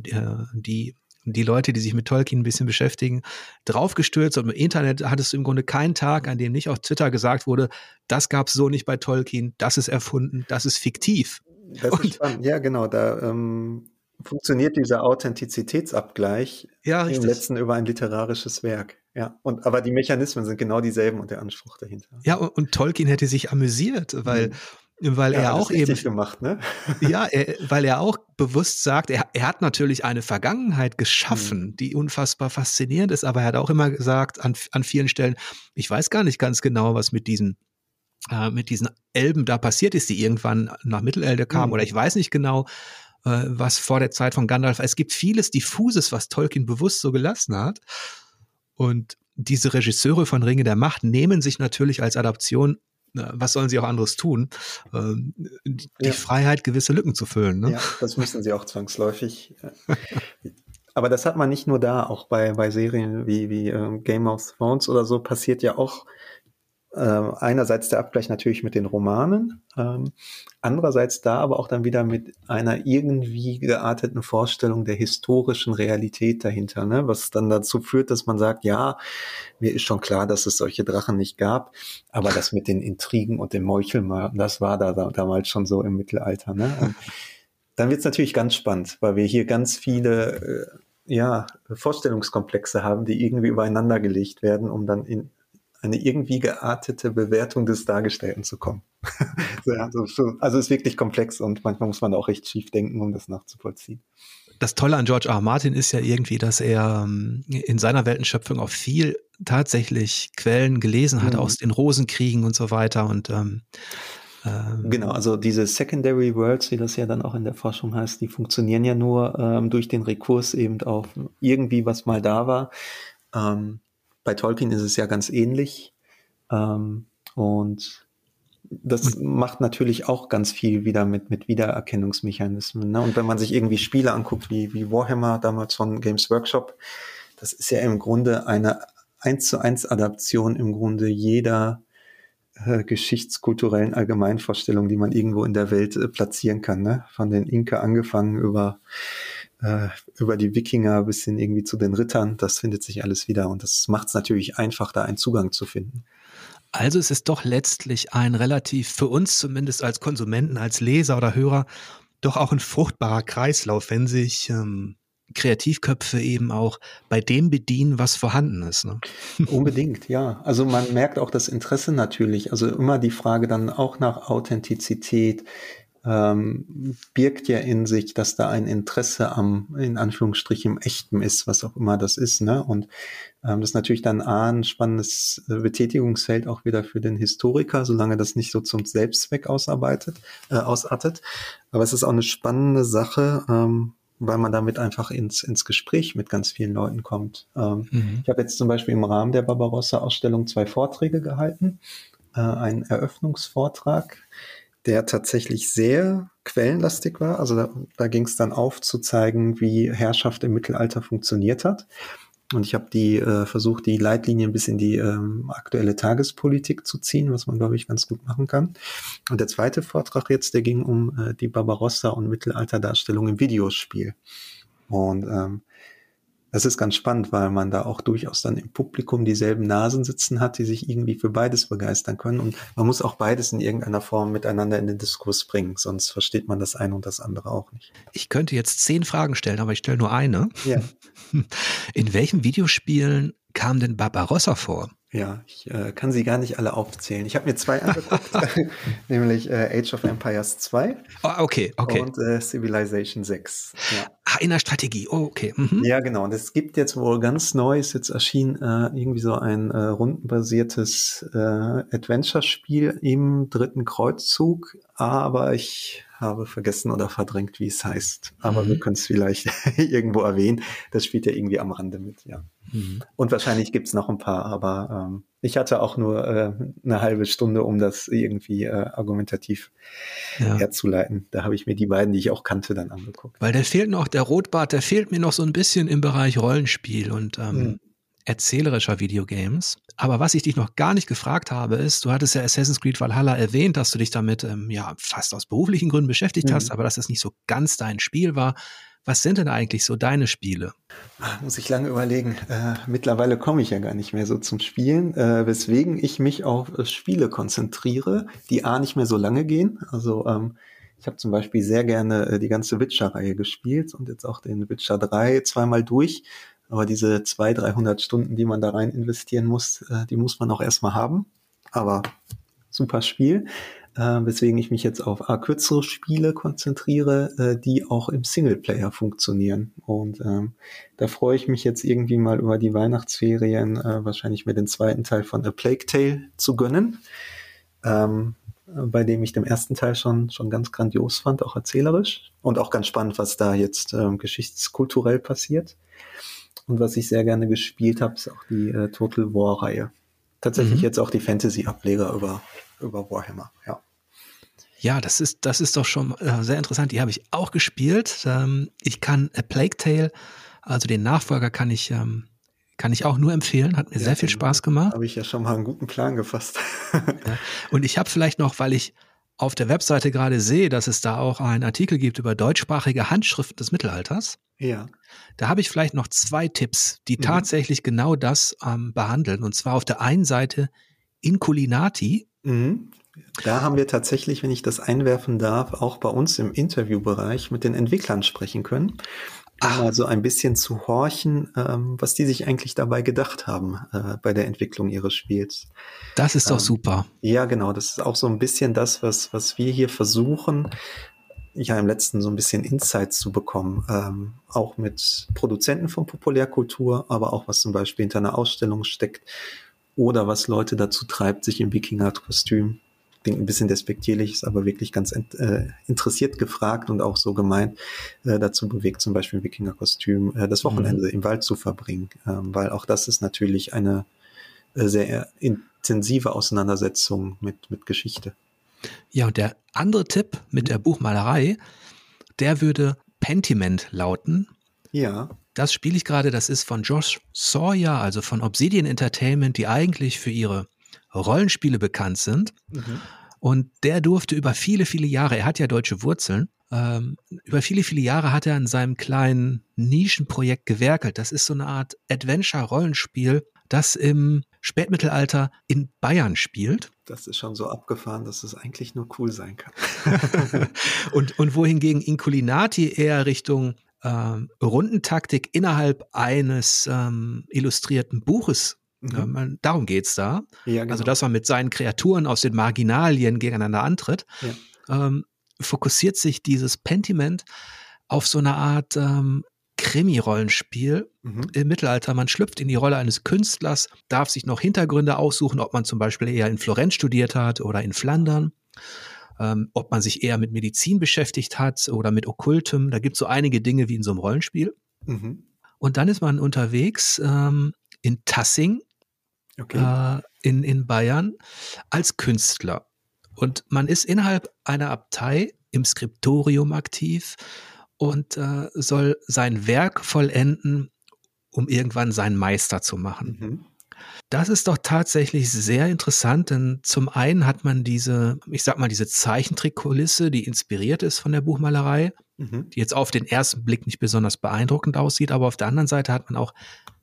A: die die Leute, die sich mit Tolkien ein bisschen beschäftigen, draufgestürzt und im Internet hattest du im Grunde keinen Tag, an dem nicht auf Twitter gesagt wurde, das gab es so nicht bei Tolkien, das ist erfunden, das ist fiktiv.
B: Das und, ist spannend. Ja, genau. Da ähm, funktioniert dieser Authentizitätsabgleich ja, im letzten über ein literarisches Werk. Ja, und aber die Mechanismen sind genau dieselben und der Anspruch dahinter.
A: Ja, und, und Tolkien hätte sich amüsiert, weil mhm. weil ja, er auch eben
B: gemacht, ne?
A: ja, er, weil er auch bewusst sagt, er, er hat natürlich eine Vergangenheit geschaffen, mhm. die unfassbar faszinierend ist, aber er hat auch immer gesagt an, an vielen Stellen, ich weiß gar nicht ganz genau, was mit diesen äh, mit diesen Elben da passiert ist, die irgendwann nach Mittelerde kamen, mhm. oder ich weiß nicht genau, äh, was vor der Zeit von Gandalf. Es gibt vieles diffuses, was Tolkien bewusst so gelassen hat. Und diese Regisseure von Ringe der Macht nehmen sich natürlich als Adaption was sollen sie auch anderes tun? Ähm, die ja. Freiheit, gewisse Lücken zu füllen. Ne? Ja,
B: das müssen sie auch zwangsläufig. Aber das hat man nicht nur da, auch bei, bei Serien wie, wie ähm, Game of Thrones oder so passiert ja auch äh, einerseits der Abgleich natürlich mit den Romanen, ähm, andererseits da aber auch dann wieder mit einer irgendwie gearteten Vorstellung der historischen Realität dahinter, ne? was dann dazu führt, dass man sagt, ja, mir ist schon klar, dass es solche Drachen nicht gab, aber das mit den Intrigen und dem Meuchelmorden, das war da, da damals schon so im Mittelalter. Ne? Dann wird es natürlich ganz spannend, weil wir hier ganz viele äh, ja, Vorstellungskomplexe haben, die irgendwie übereinander gelegt werden, um dann in eine irgendwie geartete Bewertung des Dargestellten zu kommen. also, also ist wirklich komplex und manchmal muss man auch recht schief denken, um das nachzuvollziehen.
A: Das Tolle an George R. R. Martin ist ja irgendwie, dass er ähm, in seiner Weltenschöpfung auch viel tatsächlich Quellen gelesen hat mhm. aus den Rosenkriegen und so weiter und ähm,
B: ähm, Genau, also diese Secondary Worlds, wie das ja dann auch in der Forschung heißt, die funktionieren ja nur ähm, durch den Rekurs eben auf irgendwie, was mal da war. Ähm, bei Tolkien ist es ja ganz ähnlich. Ähm, und das macht natürlich auch ganz viel wieder mit, mit Wiedererkennungsmechanismen. Ne? Und wenn man sich irgendwie Spiele anguckt, wie, wie Warhammer damals von Games Workshop, das ist ja im Grunde eine eins zu eins Adaption im Grunde jeder äh, geschichtskulturellen Allgemeinvorstellungen, die man irgendwo in der Welt äh, platzieren kann. Ne? Von den Inka angefangen über, äh, über die Wikinger bis hin irgendwie zu den Rittern. Das findet sich alles wieder und das macht es natürlich einfach, da einen Zugang zu finden.
A: Also es ist doch letztlich ein relativ, für uns zumindest als Konsumenten, als Leser oder Hörer, doch auch ein fruchtbarer Kreislauf, wenn sich ähm, Kreativköpfe eben auch bei dem bedienen, was vorhanden ist. Ne?
B: Unbedingt, ja. Also man merkt auch das Interesse natürlich. Also immer die Frage dann auch nach Authentizität ähm, birgt ja in sich, dass da ein Interesse am, in Anführungsstrichen, im Echten ist, was auch immer das ist. Ne? Und ähm, das ist natürlich dann A, ein spannendes äh, Betätigungsfeld auch wieder für den Historiker, solange das nicht so zum Selbstzweck ausarbeitet, äh, ausartet. Aber es ist auch eine spannende Sache, ähm, weil man damit einfach ins, ins Gespräch mit ganz vielen Leuten kommt. Ähm, mhm. Ich habe jetzt zum Beispiel im Rahmen der Barbarossa-Ausstellung zwei Vorträge gehalten. Äh, einen Eröffnungsvortrag, der tatsächlich sehr quellenlastig war. Also da, da ging es dann aufzuzeigen, wie Herrschaft im Mittelalter funktioniert hat. Und ich habe die äh, versucht, die Leitlinien bis in die ähm, aktuelle Tagespolitik zu ziehen, was man, glaube ich, ganz gut machen kann. Und der zweite Vortrag jetzt, der ging um äh, die Barbarossa und Mittelalterdarstellung im Videospiel. Und ähm, das ist ganz spannend, weil man da auch durchaus dann im Publikum dieselben Nasen sitzen hat, die sich irgendwie für beides begeistern können. Und man muss auch beides in irgendeiner Form miteinander in den Diskurs bringen, sonst versteht man das eine und das andere auch nicht.
A: Ich könnte jetzt zehn Fragen stellen, aber ich stelle nur eine.
B: Ja.
A: In welchen Videospielen kam denn Barbarossa vor?
B: Ja, ich äh, kann sie gar nicht alle aufzählen. Ich habe mir zwei angeguckt, nämlich äh, Age of Empires 2
A: oh, okay, okay.
B: und äh, Civilization 6.
A: Ja. Ah, in der Strategie, oh, okay. Mhm.
B: Ja, genau. Und es gibt jetzt wohl ganz Neues, jetzt erschien äh, irgendwie so ein äh, rundenbasiertes äh, Adventure-Spiel im dritten Kreuzzug, aber ich habe vergessen oder verdrängt, wie es heißt. Aber mhm. wir können es vielleicht irgendwo erwähnen. Das spielt ja irgendwie am Rande mit, ja. Mhm. Und wahrscheinlich gibt's noch ein paar, aber ähm, ich hatte auch nur äh, eine halbe Stunde, um das irgendwie äh, argumentativ ja. herzuleiten. Da habe ich mir die beiden, die ich auch kannte, dann angeguckt.
A: Weil der fehlt noch, der Rotbart, der fehlt mir noch so ein bisschen im Bereich Rollenspiel und ähm, mhm. erzählerischer Videogames. Aber was ich dich noch gar nicht gefragt habe, ist, du hattest ja Assassin's Creed Valhalla erwähnt, dass du dich damit ähm, ja fast aus beruflichen Gründen beschäftigt mhm. hast, aber dass das nicht so ganz dein Spiel war. Was sind denn eigentlich so deine Spiele?
B: Ah, muss ich lange überlegen. Äh, mittlerweile komme ich ja gar nicht mehr so zum Spielen, äh, weswegen ich mich auf äh, Spiele konzentriere, die A nicht mehr so lange gehen. Also ähm, ich habe zum Beispiel sehr gerne äh, die ganze Witcher-Reihe gespielt und jetzt auch den Witcher 3 zweimal durch. Aber diese 200, 300 Stunden, die man da rein investieren muss, äh, die muss man auch erstmal haben. Aber super Spiel äh, weswegen ich mich jetzt auf A, kürzere Spiele konzentriere, äh, die auch im Singleplayer funktionieren. Und ähm, da freue ich mich jetzt irgendwie mal über die Weihnachtsferien, äh, wahrscheinlich mir den zweiten Teil von A Plague Tale zu gönnen. Ähm, bei dem ich den ersten Teil schon, schon ganz grandios fand, auch erzählerisch. Und auch ganz spannend, was da jetzt ähm, geschichtskulturell passiert. Und was ich sehr gerne gespielt habe, ist auch die äh, Total War-Reihe. Tatsächlich mhm. jetzt auch die Fantasy-Ableger über, über Warhammer, ja.
A: Ja, das ist, das ist doch schon äh, sehr interessant. Die habe ich auch gespielt. Ähm, ich kann A Plague Tale, also den Nachfolger, kann ich, ähm, kann ich auch nur empfehlen. Hat mir ja, sehr viel Spaß gemacht.
B: Habe ich ja schon mal einen guten Plan gefasst.
A: ja. Und ich habe vielleicht noch, weil ich auf der Webseite gerade sehe, dass es da auch einen Artikel gibt über deutschsprachige Handschriften des Mittelalters.
B: Ja.
A: Da habe ich vielleicht noch zwei Tipps, die mhm. tatsächlich genau das ähm, behandeln. Und zwar auf der einen Seite Inculinati.
B: Mhm. Da haben wir tatsächlich, wenn ich das einwerfen darf, auch bei uns im Interviewbereich mit den Entwicklern sprechen können. Um also ein bisschen zu horchen, ähm, was die sich eigentlich dabei gedacht haben äh, bei der Entwicklung ihres Spiels.
A: Das ist doch ähm, super.
B: Ja, genau. Das ist auch so ein bisschen das, was, was wir hier versuchen, ja im letzten so ein bisschen Insights zu bekommen, ähm, auch mit Produzenten von Populärkultur, aber auch was zum Beispiel hinter einer Ausstellung steckt oder was Leute dazu treibt, sich im Wikinger-Kostüm klingt ein bisschen despektierlich, ist aber wirklich ganz äh, interessiert gefragt und auch so gemeint, äh, dazu bewegt, zum Beispiel Wikinger-Kostüm äh, das Wochenende mhm. im Wald zu verbringen, ähm, weil auch das ist natürlich eine äh, sehr intensive Auseinandersetzung mit, mit Geschichte.
A: Ja, und der andere Tipp mit der Buchmalerei, der würde Pentiment lauten.
B: Ja.
A: Das spiele ich gerade, das ist von Josh Sawyer, also von Obsidian Entertainment, die eigentlich für ihre Rollenspiele bekannt sind. Mhm. Und der durfte über viele, viele Jahre, er hat ja deutsche Wurzeln, ähm, über viele, viele Jahre hat er an seinem kleinen Nischenprojekt gewerkelt. Das ist so eine Art Adventure-Rollenspiel, das im Spätmittelalter in Bayern spielt.
B: Das ist schon so abgefahren, dass es eigentlich nur cool sein kann.
A: und, und wohingegen Inculinati eher Richtung ähm, Rundentaktik innerhalb eines ähm, illustrierten Buches Mhm. Darum geht's da. Ja, genau. Also, dass man mit seinen Kreaturen aus den Marginalien gegeneinander antritt. Ja. Ähm, fokussiert sich dieses Pentiment auf so eine Art ähm, Krimi-Rollenspiel mhm. im Mittelalter. Man schlüpft in die Rolle eines Künstlers, darf sich noch Hintergründe aussuchen, ob man zum Beispiel eher in Florenz studiert hat oder in Flandern. Ähm, ob man sich eher mit Medizin beschäftigt hat oder mit Okkultem. Da gibt es so einige Dinge wie in so einem Rollenspiel. Mhm. Und dann ist man unterwegs ähm, in Tassing okay. äh, in, in Bayern als Künstler. Und man ist innerhalb einer Abtei im Skriptorium aktiv und äh, soll sein Werk vollenden, um irgendwann seinen Meister zu machen. Mhm. Das ist doch tatsächlich sehr interessant, denn zum einen hat man diese, ich sag mal, diese Zeichentrickkulisse, die inspiriert ist von der Buchmalerei, mhm. die jetzt auf den ersten Blick nicht besonders beeindruckend aussieht, aber auf der anderen Seite hat man auch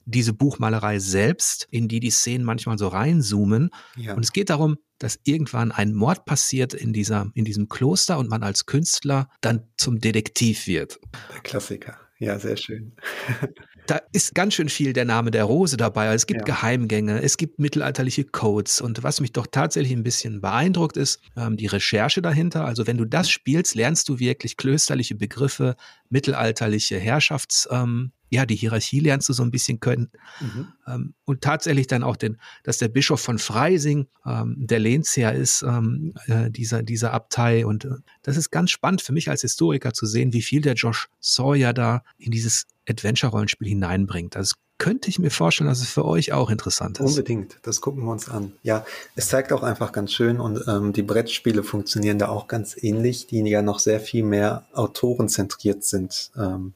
A: diese Buchmalerei selbst, in die die Szenen manchmal so reinzoomen. Ja. Und es geht darum, dass irgendwann ein Mord passiert in, dieser, in diesem Kloster und man als Künstler dann zum Detektiv wird.
B: Der Klassiker. Ja, sehr schön.
A: da ist ganz schön viel der Name der Rose dabei. Es gibt ja. Geheimgänge, es gibt mittelalterliche Codes. Und was mich doch tatsächlich ein bisschen beeindruckt ist, ähm, die Recherche dahinter. Also wenn du das spielst, lernst du wirklich klösterliche Begriffe, mittelalterliche Herrschafts, ähm, ja, die Hierarchie lernst du so ein bisschen können. Mhm. Ähm, und tatsächlich dann auch den, dass der Bischof von Freising ähm, der Lehnsherr ist, ähm, äh, dieser, dieser Abtei. Und äh, das ist ganz spannend für mich als Historiker zu sehen, wie viel der Josh Sawyer da in dieses Adventure-Rollenspiel hineinbringt. Das könnte ich mir vorstellen, dass es für euch auch interessant ist.
B: Unbedingt, das gucken wir uns an. Ja, es zeigt auch einfach ganz schön und ähm, die Brettspiele funktionieren da auch ganz ähnlich, die ja noch sehr viel mehr autorenzentriert sind. Ähm,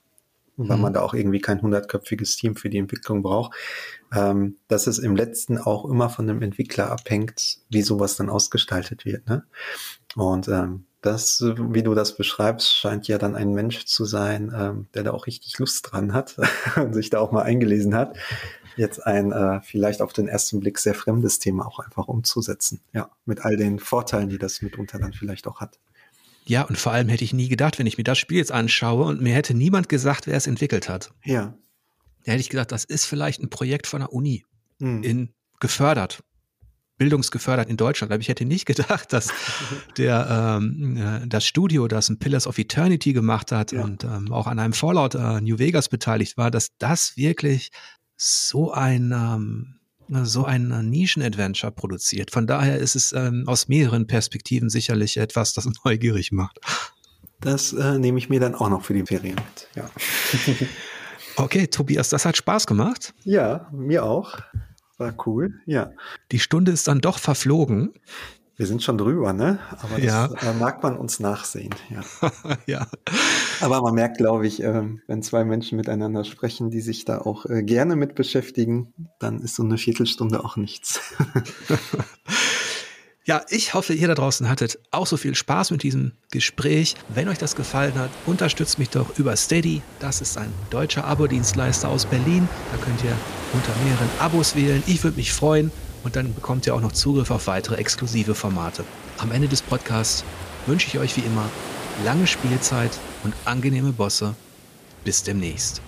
B: weil mhm. man da auch irgendwie kein hundertköpfiges Team für die Entwicklung braucht, ähm, dass es im letzten auch immer von dem Entwickler abhängt, wie sowas dann ausgestaltet wird. Ne? Und ähm, das, wie du das beschreibst, scheint ja dann ein Mensch zu sein, ähm, der da auch richtig Lust dran hat und sich da auch mal eingelesen hat, jetzt ein äh, vielleicht auf den ersten Blick sehr fremdes Thema auch einfach umzusetzen. Ja, mit all den Vorteilen, die das mitunter dann vielleicht auch hat.
A: Ja, und vor allem hätte ich nie gedacht, wenn ich mir das Spiel jetzt anschaue und mir hätte niemand gesagt, wer es entwickelt hat.
B: Ja.
A: Da hätte ich gedacht, das ist vielleicht ein Projekt von der Uni. Mhm. In gefördert. Bildungsgefördert in Deutschland. Aber ich hätte nicht gedacht, dass der ähm, äh, das Studio, das ein Pillars of Eternity gemacht hat ja. und ähm, auch an einem Fallout äh, New Vegas beteiligt war, dass das wirklich so ein ähm, so ein Nischen-Adventure produziert. Von daher ist es ähm, aus mehreren Perspektiven sicherlich etwas, das neugierig macht.
B: Das äh, nehme ich mir dann auch noch für die Ferien mit. Ja.
A: okay, Tobias, das hat Spaß gemacht.
B: Ja, mir auch. War cool, ja.
A: Die Stunde ist dann doch verflogen.
B: Wir sind schon drüber, ne? Aber das ja. äh, mag man uns nachsehen, ja.
A: ja.
B: Aber man merkt, glaube ich, äh, wenn zwei Menschen miteinander sprechen, die sich da auch äh, gerne mit beschäftigen, dann ist so eine Viertelstunde auch nichts.
A: Ja, ich hoffe, ihr da draußen hattet auch so viel Spaß mit diesem Gespräch. Wenn euch das gefallen hat, unterstützt mich doch über Steady. Das ist ein deutscher Abo-Dienstleister aus Berlin. Da könnt ihr unter mehreren Abos wählen. Ich würde mich freuen und dann bekommt ihr auch noch Zugriff auf weitere exklusive Formate. Am Ende des Podcasts wünsche ich euch wie immer lange Spielzeit und angenehme Bosse. Bis demnächst.